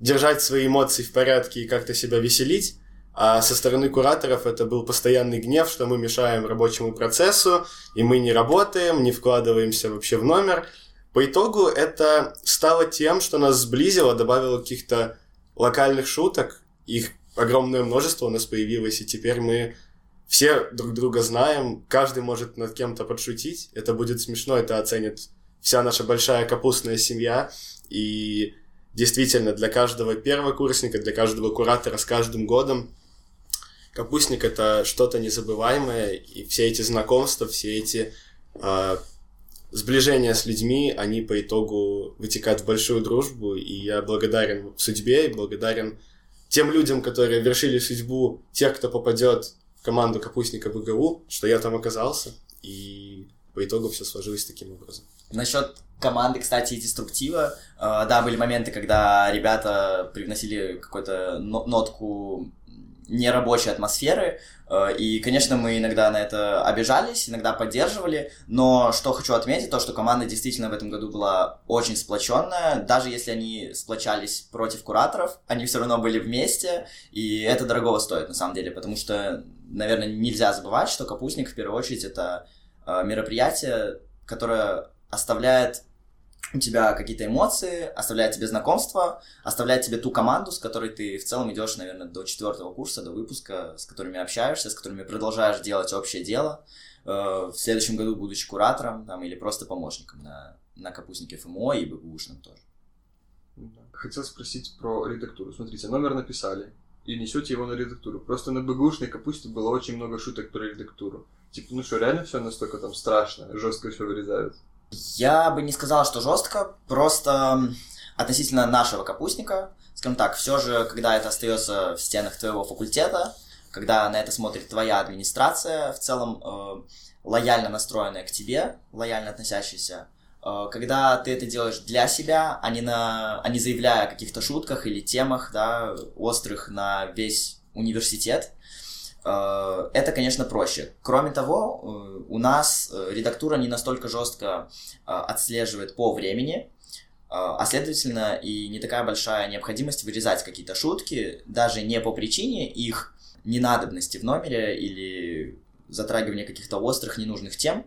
[SPEAKER 3] держать свои эмоции в порядке и как-то себя веселить. А со стороны кураторов это был постоянный гнев, что мы мешаем рабочему процессу, и мы не работаем, не вкладываемся вообще в номер. По итогу это стало тем, что нас сблизило, добавило каких-то локальных шуток, их огромное множество у нас появилось, и теперь мы все друг друга знаем, каждый может над кем-то подшутить, это будет смешно, это оценит вся наша большая капустная семья, и действительно для каждого первокурсника, для каждого куратора с каждым годом капустник это что-то незабываемое, и все эти знакомства, все эти э, сближения с людьми, они по итогу вытекают в большую дружбу, и я благодарен судьбе, и благодарен тем людям, которые вершили судьбу тех, кто попадет команду капустника БГУ, что я там оказался, и по итогу все сложилось таким образом.
[SPEAKER 4] Насчет команды, кстати, и деструктива, э, да, были моменты, когда ребята привносили какую-то нотку нерабочей атмосферы, э, и, конечно, мы иногда на это обижались, иногда поддерживали, но что хочу отметить, то, что команда действительно в этом году была очень сплоченная, даже если они сплочались против кураторов, они все равно были вместе, и это дорого стоит, на самом деле, потому что наверное, нельзя забывать, что капустник в первую очередь это э, мероприятие, которое оставляет у тебя какие-то эмоции, оставляет тебе знакомство, оставляет тебе ту команду, с которой ты в целом идешь, наверное, до четвертого курса, до выпуска, с которыми общаешься, с которыми продолжаешь делать общее дело. Э, в следующем году, будучи куратором там, или просто помощником на, на капустнике ФМО и БГУшном тоже.
[SPEAKER 1] Хотел спросить про редактуру. Смотрите, номер написали, и несете его на редактуру. Просто на БГУшной капусте было очень много шуток про редактуру. Типа, ну что, реально все настолько там страшно, жестко все вырезают?
[SPEAKER 4] Я бы не сказал, что жестко, просто относительно нашего капустника, скажем так, все же, когда это остается в стенах твоего факультета, когда на это смотрит твоя администрация, в целом э, лояльно настроенная к тебе, лояльно относящаяся, когда ты это делаешь для себя, а не, на, а не заявляя о каких-то шутках или темах, да, острых на весь университет, э, э, это, конечно, проще. Кроме того, э, у нас э, редактура не настолько жестко отслеживает по времени, а следовательно и не такая большая необходимость вырезать какие-то шутки, даже не по причине их ненадобности в номере или затрагивания каких-то острых ненужных тем,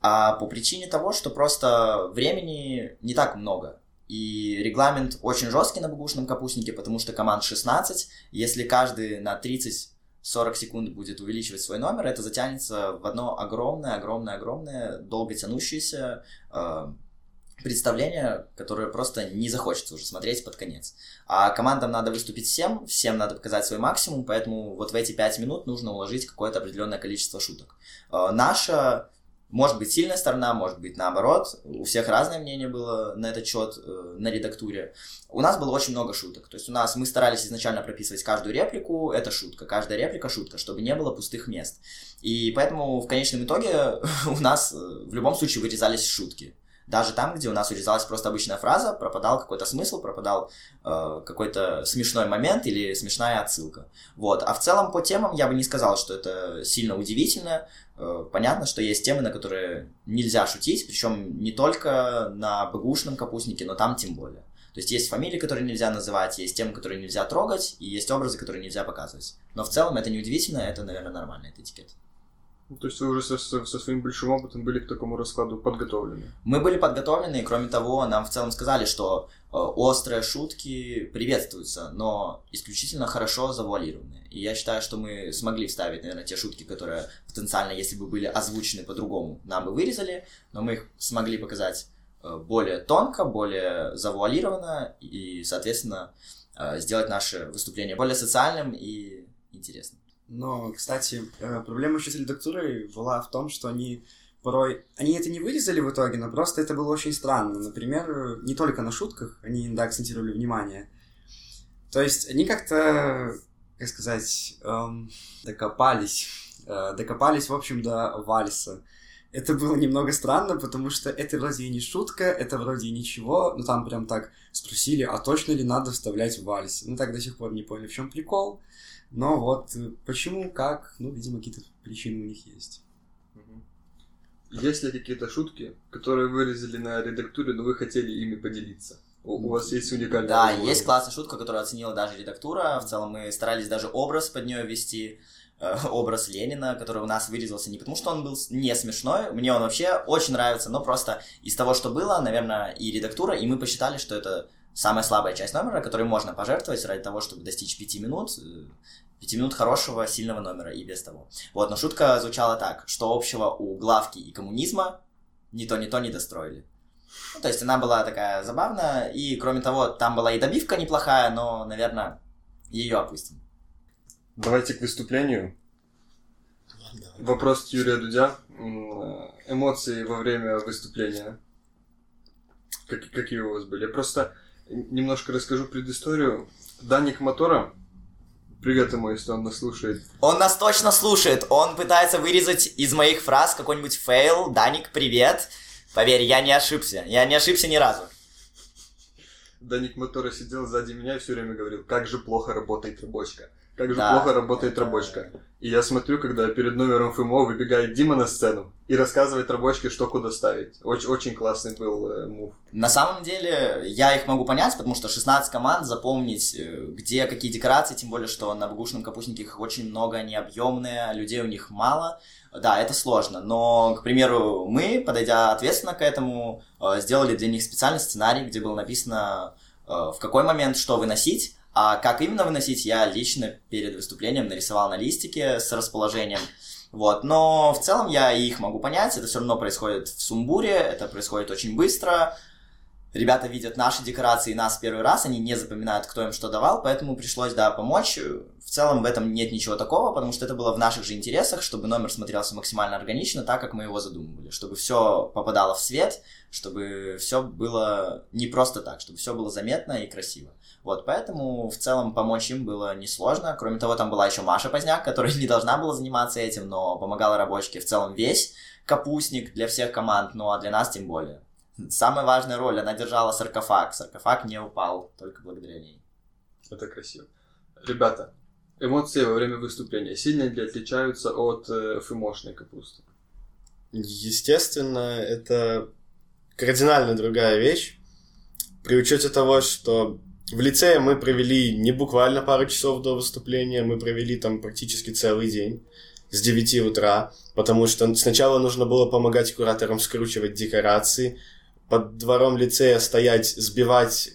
[SPEAKER 4] а по причине того, что просто времени не так много. И регламент очень жесткий на бабушном капустнике, потому что команд 16. Если каждый на 30-40 секунд будет увеличивать свой номер, это затянется в одно огромное, огромное, огромное, долго тянущееся э, представление, которое просто не захочется уже смотреть под конец. А командам надо выступить всем, всем надо показать свой максимум, поэтому вот в эти 5 минут нужно уложить какое-то определенное количество шуток. Э, наша может быть, сильная сторона, может быть, наоборот. У всех разное мнение было на этот счет э, на редактуре. У нас было очень много шуток. То есть у нас мы старались изначально прописывать каждую реплику, это шутка. Каждая реплика шутка, чтобы не было пустых мест. И поэтому в конечном итоге у нас э, в любом случае вырезались шутки. Даже там, где у нас урезалась просто обычная фраза, пропадал какой-то смысл, пропадал э, какой-то смешной момент или смешная отсылка. Вот. А в целом по темам я бы не сказал, что это сильно удивительно. Э, понятно, что есть темы, на которые нельзя шутить, причем не только на бэгушном капустнике, но там тем более. То есть есть фамилии, которые нельзя называть, есть темы, которые нельзя трогать, и есть образы, которые нельзя показывать. Но в целом это не удивительно, это, наверное, нормальный этикет.
[SPEAKER 1] Ну, то есть вы уже со, со, со своим большим опытом были к такому раскладу подготовлены?
[SPEAKER 4] Мы были подготовлены, и кроме того, нам в целом сказали, что острые шутки приветствуются, но исключительно хорошо завуалированные. И я считаю, что мы смогли вставить, наверное, те шутки, которые потенциально, если бы были озвучены по-другому, нам бы вырезали, но мы их смогли показать э, более тонко, более завуалированно и, соответственно, э, сделать наше выступление более социальным и интересным.
[SPEAKER 2] Но, кстати, э, проблема еще с редактурой была в том, что они порой... Они это не вырезали в итоге, но просто это было очень странно. Например, не только на шутках они иногда акцентировали внимание. То есть они как-то, как сказать, эм, докопались. Э, докопались, в общем, до вальса. Это было немного странно, потому что это вроде и не шутка, это вроде и ничего, но там прям так спросили, а точно ли надо вставлять вальс? Мы так до сих пор не поняли, в чем прикол. Но вот э, почему, как, ну, видимо, какие-то причины у них есть.
[SPEAKER 1] Есть ли какие-то шутки, которые вырезали на редактуре, но вы хотели ими поделиться? У, вас есть уникальная
[SPEAKER 4] Да, разговор. есть классная шутка, которую оценила даже редактура. В целом мы старались даже образ под нее ввести. Э, образ Ленина, который у нас вырезался не потому, что он был не смешной, мне он вообще очень нравится, но просто из того, что было, наверное, и редактура, и мы посчитали, что это самая слабая часть номера, которой можно пожертвовать ради того, чтобы достичь пяти минут, э, пяти минут хорошего, сильного номера и без того. Вот, но шутка звучала так, что общего у главки и коммунизма ни то, ни то не достроили. Ну, то есть она была такая забавная, и кроме того, там была и добивка неплохая, но, наверное, ее опустим.
[SPEAKER 1] Давайте к выступлению. Вопрос Юрия Дудя. Эмоции во время выступления. Как, какие у вас были? Я просто немножко расскажу предысторию. Даник Мотора, привет ему, если он нас слушает.
[SPEAKER 4] Он нас точно слушает. Он пытается вырезать из моих фраз какой-нибудь fail. Даник, привет. Поверь, я не ошибся. Я не ошибся ни разу.
[SPEAKER 1] Даник Мотора сидел сзади меня и все время говорил, как же плохо работает рабочка как же да. плохо работает рабочка. И я смотрю, когда перед номером ФМО выбегает Дима на сцену и рассказывает рабочке, что куда ставить. Очень, очень классный был э, move.
[SPEAKER 4] На самом деле, я их могу понять, потому что 16 команд, запомнить, э, где какие декорации, тем более, что на богушном капустнике их очень много, они объемные, людей у них мало. Да, это сложно, но, к примеру, мы, подойдя ответственно к этому, э, сделали для них специальный сценарий, где было написано, э, в какой момент что выносить, а как именно выносить, я лично перед выступлением нарисовал на листике с расположением. Вот, но в целом я их могу понять, это все равно происходит в сумбуре, это происходит очень быстро. Ребята видят наши декорации нас первый раз, они не запоминают, кто им что давал, поэтому пришлось, да, помочь. В целом в этом нет ничего такого, потому что это было в наших же интересах, чтобы номер смотрелся максимально органично, так, как мы его задумывали, чтобы все попадало в свет, чтобы все было не просто так, чтобы все было заметно и красиво. Вот, поэтому в целом помочь им было несложно. Кроме того, там была еще Маша Поздняк, которая не должна была заниматься этим, но помогала рабочке в целом весь капустник для всех команд, ну а для нас тем более. Самая важная роль, она держала саркофаг. Саркофаг не упал, только благодаря ней.
[SPEAKER 1] Это красиво. Ребята, Эмоции во время выступления сильно ли отличаются от э, ФМОшной капусты?
[SPEAKER 3] Естественно, это кардинально другая вещь. При учете того, что в лицее мы провели не буквально пару часов до выступления, мы провели там практически целый день с 9 утра, потому что сначала нужно было помогать кураторам скручивать декорации, под двором лицея стоять, сбивать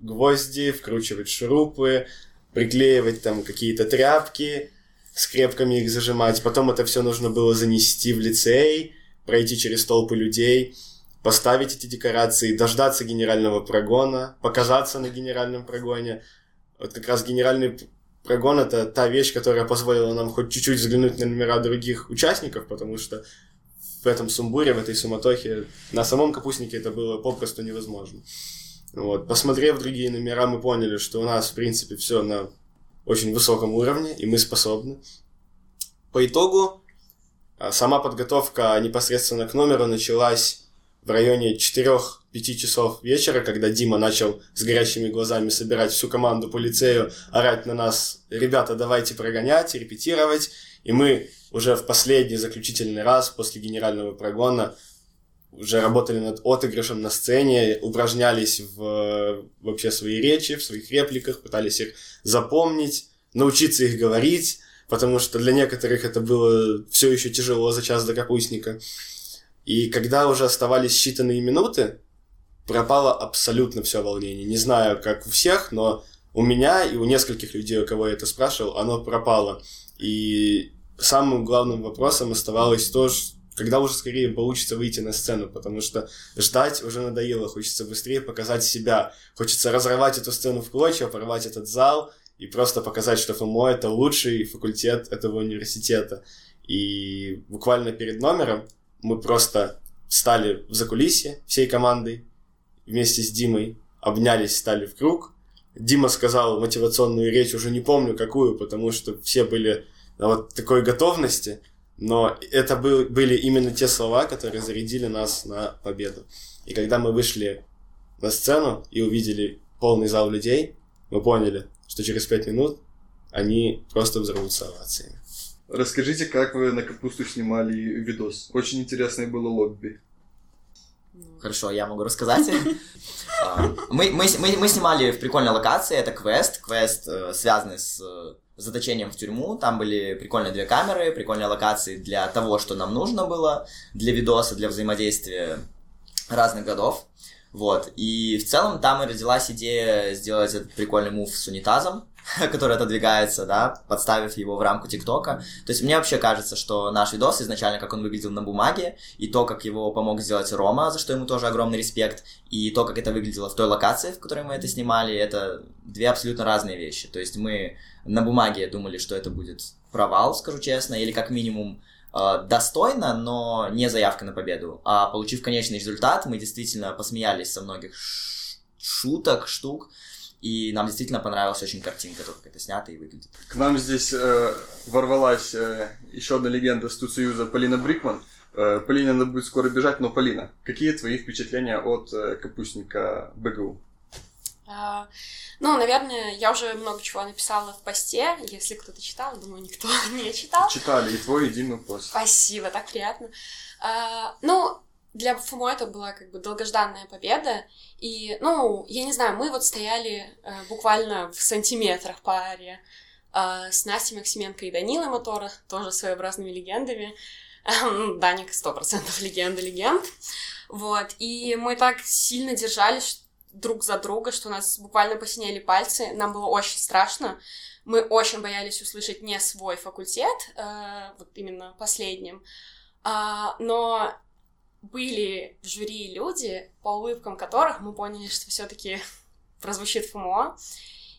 [SPEAKER 3] гвозди, вкручивать шурупы, приклеивать там какие-то тряпки, скрепками их зажимать. Потом это все нужно было занести в лицей, пройти через толпы людей, поставить эти декорации, дождаться генерального прогона, показаться на генеральном прогоне. Вот как раз генеральный прогон — это та вещь, которая позволила нам хоть чуть-чуть взглянуть на номера других участников, потому что в этом сумбуре, в этой суматохе на самом капустнике это было попросту невозможно. Вот. Посмотрев другие номера, мы поняли, что у нас, в принципе, все на очень высоком уровне, и мы способны. По итогу, а, сама подготовка непосредственно к номеру началась в районе 4-5 часов вечера, когда Дима начал с горящими глазами собирать всю команду по лицею, орать на нас, ребята, давайте прогонять, репетировать. И мы уже в последний заключительный раз после генерального прогона уже работали над отыгрышем на сцене, упражнялись в вообще свои речи, в своих репликах, пытались их запомнить, научиться их говорить, потому что для некоторых это было все еще тяжело за час до капустника. И когда уже оставались считанные минуты, пропало абсолютно все волнение. Не знаю, как у всех, но у меня и у нескольких людей, у кого я это спрашивал, оно пропало. И самым главным вопросом оставалось то, когда уже скорее получится выйти на сцену, потому что ждать уже надоело, хочется быстрее показать себя, хочется разорвать эту сцену в клочья, порвать этот зал и просто показать, что ФМО это лучший факультет этого университета. И буквально перед номером мы просто встали в закулисье всей командой вместе с Димой, обнялись, стали в круг. Дима сказал мотивационную речь, уже не помню какую, потому что все были на вот такой готовности, но это был, были именно те слова, которые зарядили нас на победу. И когда мы вышли на сцену и увидели полный зал людей, мы поняли, что через пять минут они просто взорвутся овациями.
[SPEAKER 1] Расскажите, как вы на капусту снимали видос. Очень интересное было лобби.
[SPEAKER 4] Хорошо, я могу рассказать. А, мы, мы, мы, мы снимали в прикольной локации, это квест, квест, э, связанный с э, заточением в тюрьму. Там были прикольные две камеры, прикольные локации для того, что нам нужно было, для видоса, для взаимодействия разных годов. Вот. И в целом там и родилась идея сделать этот прикольный мув с унитазом, который отодвигается, да, подставив его в рамку ТикТока. То есть мне вообще кажется, что наш видос изначально, как он выглядел на бумаге, и то, как его помог сделать Рома, за что ему тоже огромный респект, и то, как это выглядело в той локации, в которой мы это снимали, это две абсолютно разные вещи. То есть мы на бумаге думали, что это будет провал, скажу честно, или как минимум э, достойно, но не заявка на победу. А получив конечный результат, мы действительно посмеялись со многих шуток, штук, и нам действительно понравилась очень картинка, то, как это снято и выглядит.
[SPEAKER 1] К нам здесь э, ворвалась э, еще одна легенда Студсоюза Полина Брикман. Э, Полина надо будет скоро бежать, но Полина, какие твои впечатления от э, капустника БГУ?
[SPEAKER 5] А, ну, наверное, я уже много чего написала в посте. Если кто-то читал, думаю, никто не читал.
[SPEAKER 1] Читали и твой, и Димы пост.
[SPEAKER 5] Спасибо, так приятно. А, ну, для ФМО это была как бы долгожданная победа. И, ну, я не знаю, мы вот стояли э, буквально в сантиметрах паре э, с Настей Максименко и Данилой Мотора, тоже своеобразными легендами. Э, Даник сто процентов легенда легенд. Вот, и мы так сильно держались друг за друга, что у нас буквально посинели пальцы. Нам было очень страшно. Мы очень боялись услышать не свой факультет, э, вот именно последним. Uh, но были в жюри люди, по улыбкам которых мы поняли, что все-таки прозвучит ФМО.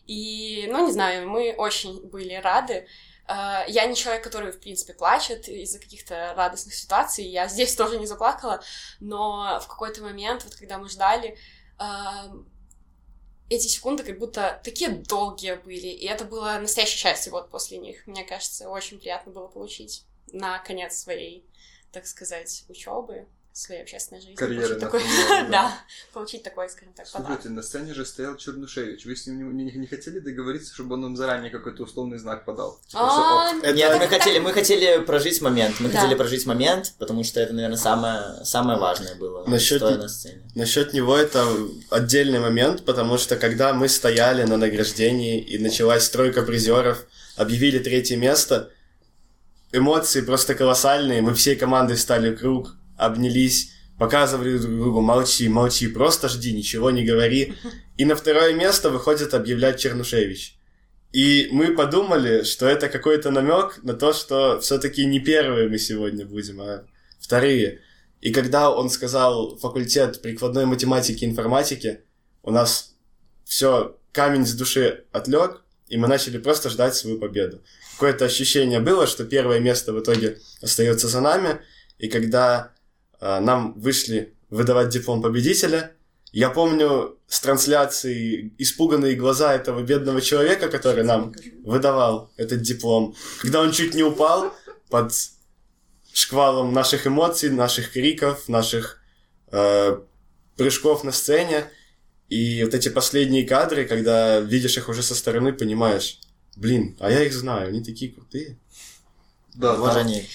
[SPEAKER 5] И, ну, не знаю, мы очень были рады. А, я не человек, который, в принципе, плачет из-за каких-то радостных ситуаций. Я здесь тоже не заплакала, но в какой-то момент, вот когда мы ждали, а, эти секунды как будто такие долгие были, и это было настоящее счастье вот после них. Мне кажется, очень приятно было получить на конец своей, так сказать, учебы своей общественной жизни.
[SPEAKER 1] Карьеры
[SPEAKER 5] получить такой,
[SPEAKER 1] да.
[SPEAKER 5] да, получить такой, скажем так, подарок.
[SPEAKER 1] Слушайте, на сцене же стоял Чернушевич. Вы с ним не, не- не хотели договориться, чтобы он нам заранее какой-то условный знак подал? Типа,
[SPEAKER 5] А,
[SPEAKER 1] ок.
[SPEAKER 3] Это-
[SPEAKER 4] Нет, мы хотели, мы хотели прожить момент. Мы
[SPEAKER 5] Да.
[SPEAKER 4] хотели прожить момент, потому что это, наверное, самое, самое важное было,
[SPEAKER 3] Насчёт-
[SPEAKER 4] стоя на сцене.
[SPEAKER 3] Насчет него это отдельный момент, потому что когда мы стояли на награждении и началась стройка призеров, объявили третье место, эмоции просто колоссальные. Мы всей командой встали в круг, обнялись, показывали друг другу, молчи, молчи, просто жди, ничего не говори. И на второе место выходит объявлять Чернушевич. И мы подумали, что это какой-то намек на то, что все-таки не первые мы сегодня будем, а вторые. И когда он сказал факультет прикладной математики и информатики, у нас все, камень с души отлег, и мы начали просто ждать свою победу. Какое-то ощущение было, что первое место в итоге остается за нами, и когда нам вышли выдавать диплом победителя, я помню с трансляции испуганные глаза этого бедного человека, который нам выдавал этот диплом, когда он чуть не упал под шквалом наших эмоций, наших криков, наших э, прыжков на сцене. И вот эти последние кадры, когда видишь их уже со стороны, понимаешь, блин, а я их знаю, они такие крутые.
[SPEAKER 1] Да,
[SPEAKER 4] Вот
[SPEAKER 1] да.
[SPEAKER 4] они.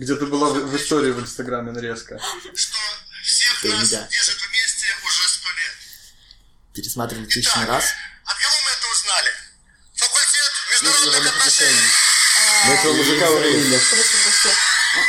[SPEAKER 1] Где-то была в, в истории в Инстаграме нарезка.
[SPEAKER 6] что всех
[SPEAKER 4] Ты
[SPEAKER 6] нас
[SPEAKER 4] да.
[SPEAKER 6] держит вместе уже сто лет.
[SPEAKER 4] Пересматривали тысячный раз.
[SPEAKER 6] От кого мы это узнали? Факультет международных отношений.
[SPEAKER 3] Мы этого мужика увидели.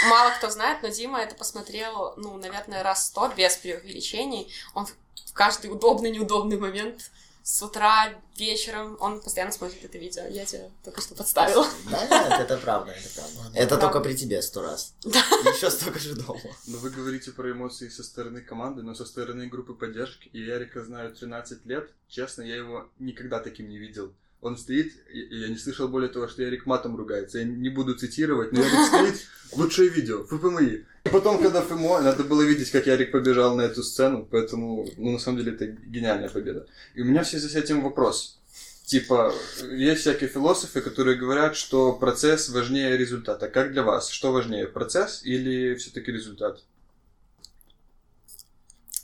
[SPEAKER 5] Мало кто знает, но Дима это посмотрел, ну, наверное, раз сто, без преувеличений. Он в в каждый удобный, неудобный момент с утра, вечером, он постоянно смотрит это видео. Я тебя только что подставила.
[SPEAKER 4] Да, нет, это правда, это правда. Это
[SPEAKER 5] правда.
[SPEAKER 4] только при тебе сто раз. Еще столько же дома.
[SPEAKER 1] Но вы говорите про эмоции со стороны команды, но со стороны группы поддержки. И я Ярика знаю 13 лет. Честно, я его никогда таким не видел. Он стоит, я не слышал более того, что Ярик матом ругается. Я не буду цитировать, но Ярик стоит, лучшее видео, ФПМИ. И потом, когда ФМО, надо было видеть, как Ярик побежал на эту сцену, поэтому, ну, на самом деле, это гениальная победа. И у меня в связи с этим вопрос. Типа, есть всякие философы, которые говорят, что процесс важнее результата. Как для вас? Что важнее, процесс или все-таки результат?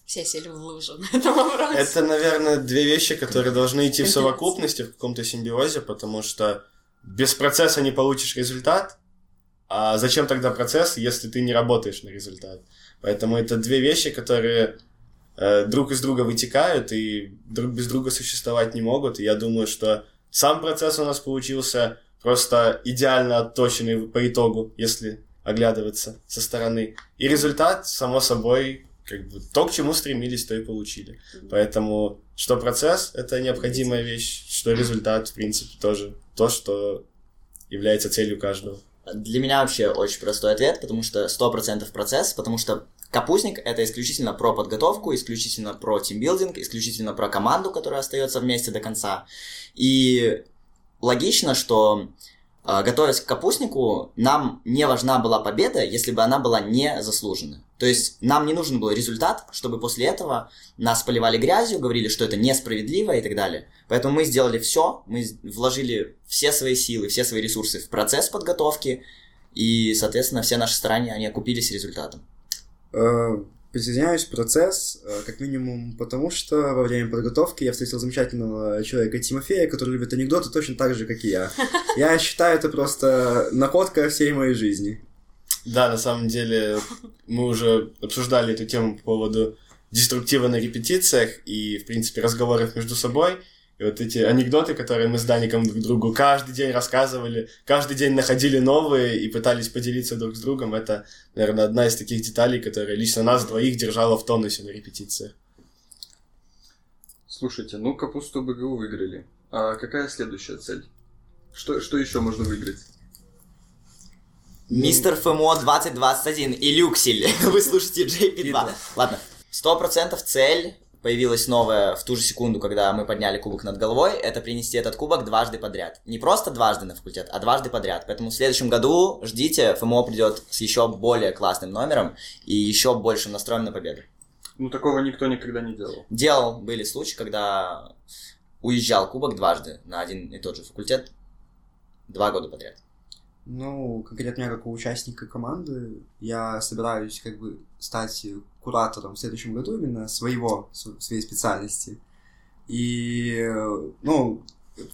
[SPEAKER 5] Все сели в лужу на этом вопросе.
[SPEAKER 3] Это, наверное, две вещи, которые должны идти в совокупности, в каком-то симбиозе, потому что без процесса не получишь результат, а зачем тогда процесс, если ты не работаешь на результат? Поэтому это две вещи, которые э, друг из друга вытекают и друг без друга существовать не могут. И я думаю, что сам процесс у нас получился просто идеально отточенный по итогу, если оглядываться со стороны. И результат, само собой, как бы то, к чему стремились, то и получили. Поэтому что процесс — это необходимая вещь, что результат, в принципе, тоже то, что является целью каждого.
[SPEAKER 4] Для меня вообще очень простой ответ, потому что 100% процесс, потому что капустник это исключительно про подготовку, исключительно про тимбилдинг, исключительно про команду, которая остается вместе до конца. И логично, что готовясь к капустнику, нам не важна была победа, если бы она была не заслужена. То есть нам не нужен был результат, чтобы после этого нас поливали грязью, говорили, что это несправедливо и так далее. Поэтому мы сделали все, мы вложили все свои силы, все свои ресурсы в процесс подготовки, и, соответственно, все наши старания, они окупились результатом.
[SPEAKER 2] Присоединяюсь в процесс, э, как минимум потому, что во время подготовки я встретил замечательного человека Тимофея, который любит анекдоты точно так же, как и я. Я считаю, это просто находка всей моей жизни.
[SPEAKER 3] Да, на самом деле, мы уже обсуждали эту тему по поводу деструктива на репетициях и, в принципе, разговоров между собой. И вот эти анекдоты, которые мы с Даником друг другу каждый день рассказывали, каждый день находили новые и пытались поделиться друг с другом, это, наверное, одна из таких деталей, которая лично нас двоих держала в тонусе на репетициях.
[SPEAKER 1] Слушайте, ну капусту БГУ выиграли. А какая следующая цель? Что, что еще можно выиграть?
[SPEAKER 4] Мистер ФМО 2021 и Люксель. Вы слушаете JP2. Ладно. Сто процентов цель появилась новая в ту же секунду, когда мы подняли кубок над головой, это принести этот кубок дважды подряд. Не просто дважды на факультет, а дважды подряд. Поэтому в следующем году ждите, ФМО придет с еще более классным номером и еще большим настроем на победу.
[SPEAKER 1] Ну, такого никто никогда не делал.
[SPEAKER 4] Делал, были случаи, когда уезжал кубок дважды на один и тот же факультет два года подряд.
[SPEAKER 2] Ну, конкретно я как участника команды, я собираюсь как бы стать куратором в следующем году именно своего, своей специальности. И, ну,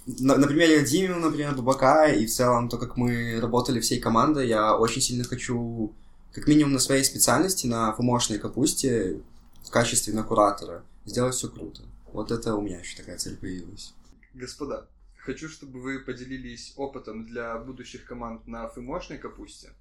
[SPEAKER 2] на, на примере Димы, например, Бабака, и в целом то, как мы работали всей командой, я очень сильно хочу, как минимум на своей специальности, на фумошной капусте, в качестве на куратора, сделать все круто. Вот это у меня еще такая цель появилась.
[SPEAKER 1] Господа, хочу, чтобы вы поделились опытом для будущих команд на фимошной капусте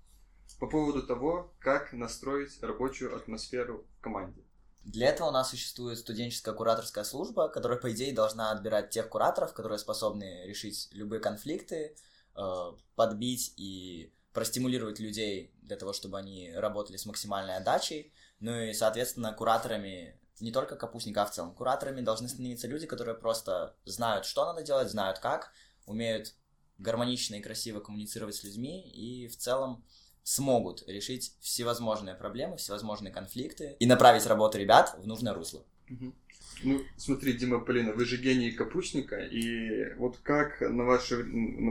[SPEAKER 1] по поводу того, как настроить рабочую атмосферу в команде.
[SPEAKER 4] Для этого у нас существует студенческая кураторская служба, которая, по идее, должна отбирать тех кураторов, которые способны решить любые конфликты, э, подбить и простимулировать людей для того, чтобы они работали с максимальной отдачей. Ну и, соответственно, кураторами не только капустника, а в целом кураторами должны становиться люди, которые просто знают, что надо делать, знают как, умеют гармонично и красиво коммуницировать с людьми и в целом смогут решить всевозможные проблемы, всевозможные конфликты и направить работу ребят в нужное русло.
[SPEAKER 1] Ну, смотри, Дима, Полина, вы же гении капустника, и вот как, на ваше,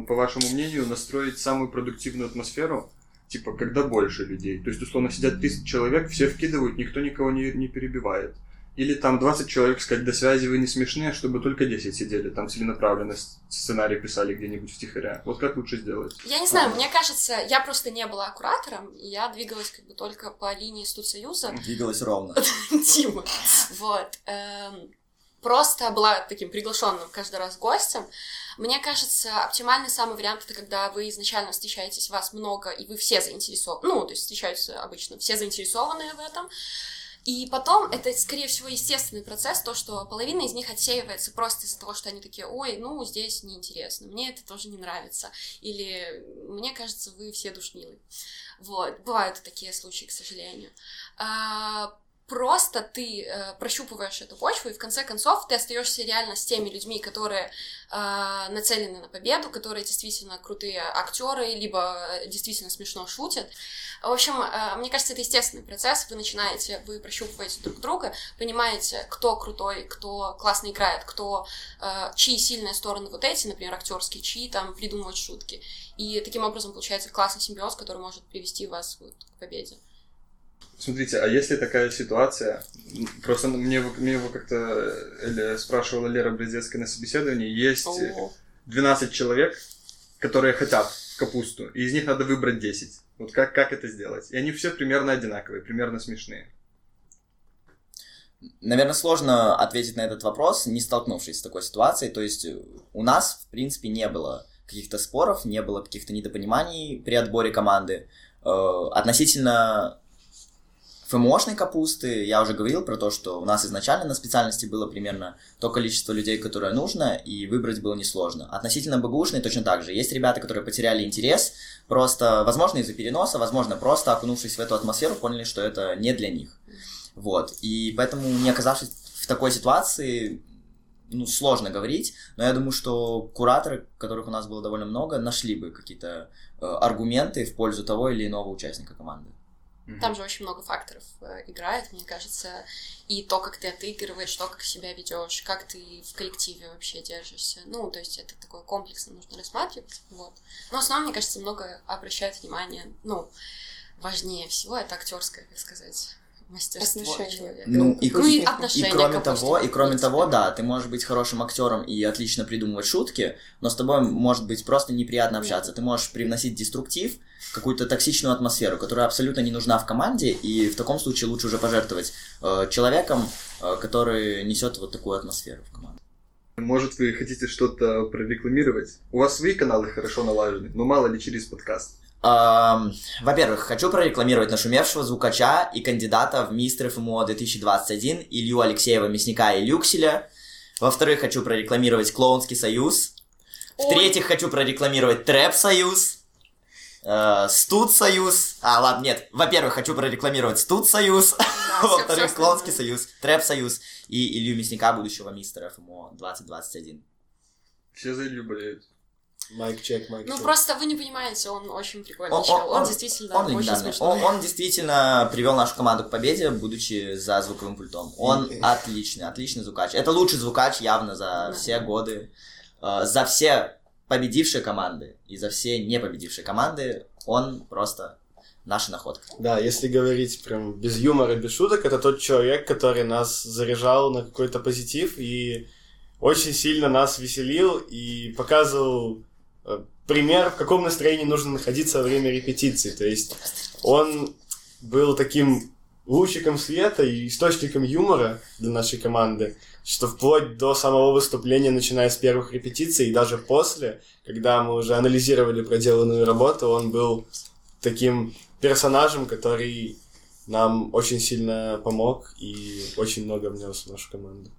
[SPEAKER 1] по вашему мнению, настроить самую продуктивную атмосферу, типа, когда больше людей? То есть, условно, сидят 30 человек, все вкидывают, никто никого не, не перебивает. Или там 20 человек сказать, до связи вы не смешные, чтобы только 10 сидели, там целенаправленно сценарий писали где-нибудь втихаря. Вот как лучше сделать?
[SPEAKER 5] Я не знаю, мне кажется, я просто не была куратором, и я двигалась как бы только по линии студсоюза.
[SPEAKER 4] Двигалась ровно.
[SPEAKER 5] Дима. Вот. Эм, просто была таким приглашенным каждый раз гостем. Мне кажется, оптимальный самый вариант это когда вы изначально встречаетесь, вас много, и вы все заинтересованы. Ну, то есть встречаются обычно все заинтересованные в этом. И потом это, скорее всего, естественный процесс, то, что половина из них отсеивается просто из-за того, что они такие, ой, ну, здесь неинтересно, мне это тоже не нравится, или мне кажется, вы все душнилы. Вот, бывают такие случаи, к сожалению. А, просто ты э, прощупываешь эту почву, и в конце концов ты остаешься реально с теми людьми, которые э, нацелены на победу, которые действительно крутые актеры, либо действительно смешно шутят. В общем, э, мне кажется, это естественный процесс. Вы начинаете, вы прощупываете друг друга, понимаете, кто крутой, кто классно играет, кто э, чьи сильные стороны вот эти, например, актерские, чьи там придумывают шутки. И таким образом получается классный симбиоз, который может привести вас вот, к победе.
[SPEAKER 1] Смотрите, а если такая ситуация, просто мне, мне его как-то Эля, спрашивала Лера Брезецкая на собеседовании, есть О. 12 человек, которые хотят капусту, и из них надо выбрать 10. Вот как, как это сделать? И они все примерно одинаковые, примерно смешные.
[SPEAKER 4] Наверное, сложно ответить на этот вопрос, не столкнувшись с такой ситуацией. То есть у нас, в принципе, не было каких-то споров, не было каких-то недопониманий при отборе команды. Э, относительно ФМОшной капусты, я уже говорил про то, что у нас изначально на специальности было примерно то количество людей, которое нужно, и выбрать было несложно. Относительно БГУшной точно так же. Есть ребята, которые потеряли интерес, просто, возможно, из-за переноса, возможно, просто окунувшись в эту атмосферу, поняли, что это не для них. Вот. И поэтому, не оказавшись в такой ситуации, ну, сложно говорить, но я думаю, что кураторы, которых у нас было довольно много, нашли бы какие-то э, аргументы в пользу того или иного участника команды.
[SPEAKER 5] Mm-hmm. Там же очень много факторов э, играет, мне кажется, и то, как ты отыгрываешь, то, как себя ведешь, как ты в коллективе вообще держишься. Ну, то есть это такое комплексно нужно рассматривать. Вот. Но в основном, мне кажется, много обращает внимание, ну, важнее всего это актерское, как сказать, мастерство человека.
[SPEAKER 4] Ну, и, ну, и, отношения, и кроме того, и кроме того, да, ты можешь быть хорошим актером и отлично придумывать шутки, но с тобой может быть просто неприятно общаться. Ты можешь привносить деструктив, какую-то токсичную атмосферу, которая абсолютно не нужна в команде, и в таком случае лучше уже пожертвовать э, человеком, э, который несет вот такую атмосферу в команду.
[SPEAKER 1] Может, вы хотите что-то прорекламировать? У вас свои каналы хорошо налажены, но мало ли через подкаст.
[SPEAKER 4] Во-первых, хочу прорекламировать нашумевшего звукача и кандидата в мистер ФМО 2021 Илью Алексеева Мясника и Люкселя. Во-вторых, хочу прорекламировать Клоунский союз. В-третьих, хочу прорекламировать Трэп союз. Э, Студ Союз. А, ладно, нет. Во-первых, хочу прорекламировать Студ Союз. Да, Во-вторых, Клонский Союз, Трэп Союз и Илью Мясника, будущего мистера ФМО 2021.
[SPEAKER 1] Все за Илью болеют.
[SPEAKER 3] Майк чек, майк
[SPEAKER 5] Ну, просто вы не понимаете, он очень прикольный он, чел. Он, он действительно он, очень смешной.
[SPEAKER 4] Он, он действительно привел нашу команду к победе, будучи за звуковым пультом. Он отличный, отличный звукач. Это лучший звукач явно за да. все годы. Uh, за все победившие команды и за все не победившие команды. Он просто наша находка.
[SPEAKER 3] Да, если говорить прям без юмора, без шуток, это тот человек, который нас заряжал на какой-то позитив и очень сильно нас веселил и показывал э, пример, в каком настроении нужно находиться во время репетиции. То есть он был таким лучиком света и источником юмора для нашей команды, что вплоть до самого выступления, начиная с первых репетиций и даже после, когда мы уже анализировали проделанную работу, он был таким персонажем, который нам очень сильно помог и очень много внес в нашу команду.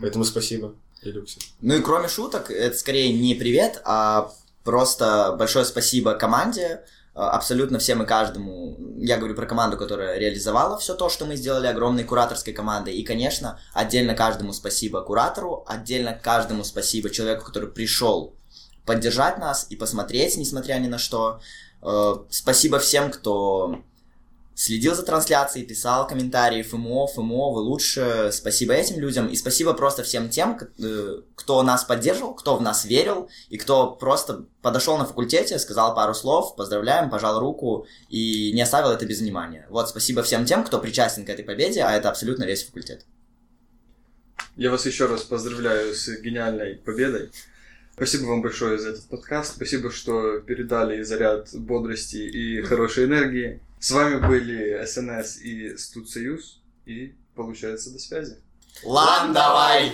[SPEAKER 3] Поэтому спасибо, Илюксе.
[SPEAKER 4] Ну и кроме шуток, это скорее не привет, а просто большое спасибо команде, абсолютно всем и каждому. Я говорю про команду, которая реализовала все то, что мы сделали, огромной кураторской командой. И, конечно, отдельно каждому спасибо куратору, отдельно каждому спасибо человеку, который пришел поддержать нас и посмотреть, несмотря ни на что. Э, спасибо всем, кто следил за трансляцией, писал комментарии ФМО, ФМО, вы лучше. Спасибо этим людям и спасибо просто всем тем, э, кто нас поддерживал, кто в нас верил и кто просто подошел на факультете, сказал пару слов, поздравляем, пожал руку и не оставил это без внимания. Вот спасибо всем тем, кто причастен к этой победе, а это абсолютно весь факультет.
[SPEAKER 1] Я вас еще раз поздравляю с гениальной победой. Спасибо вам большое за этот подкаст. Спасибо, что передали заряд бодрости и хорошей энергии. С вами были СНС и Студсоюз. И получается до связи.
[SPEAKER 4] Лам, давай!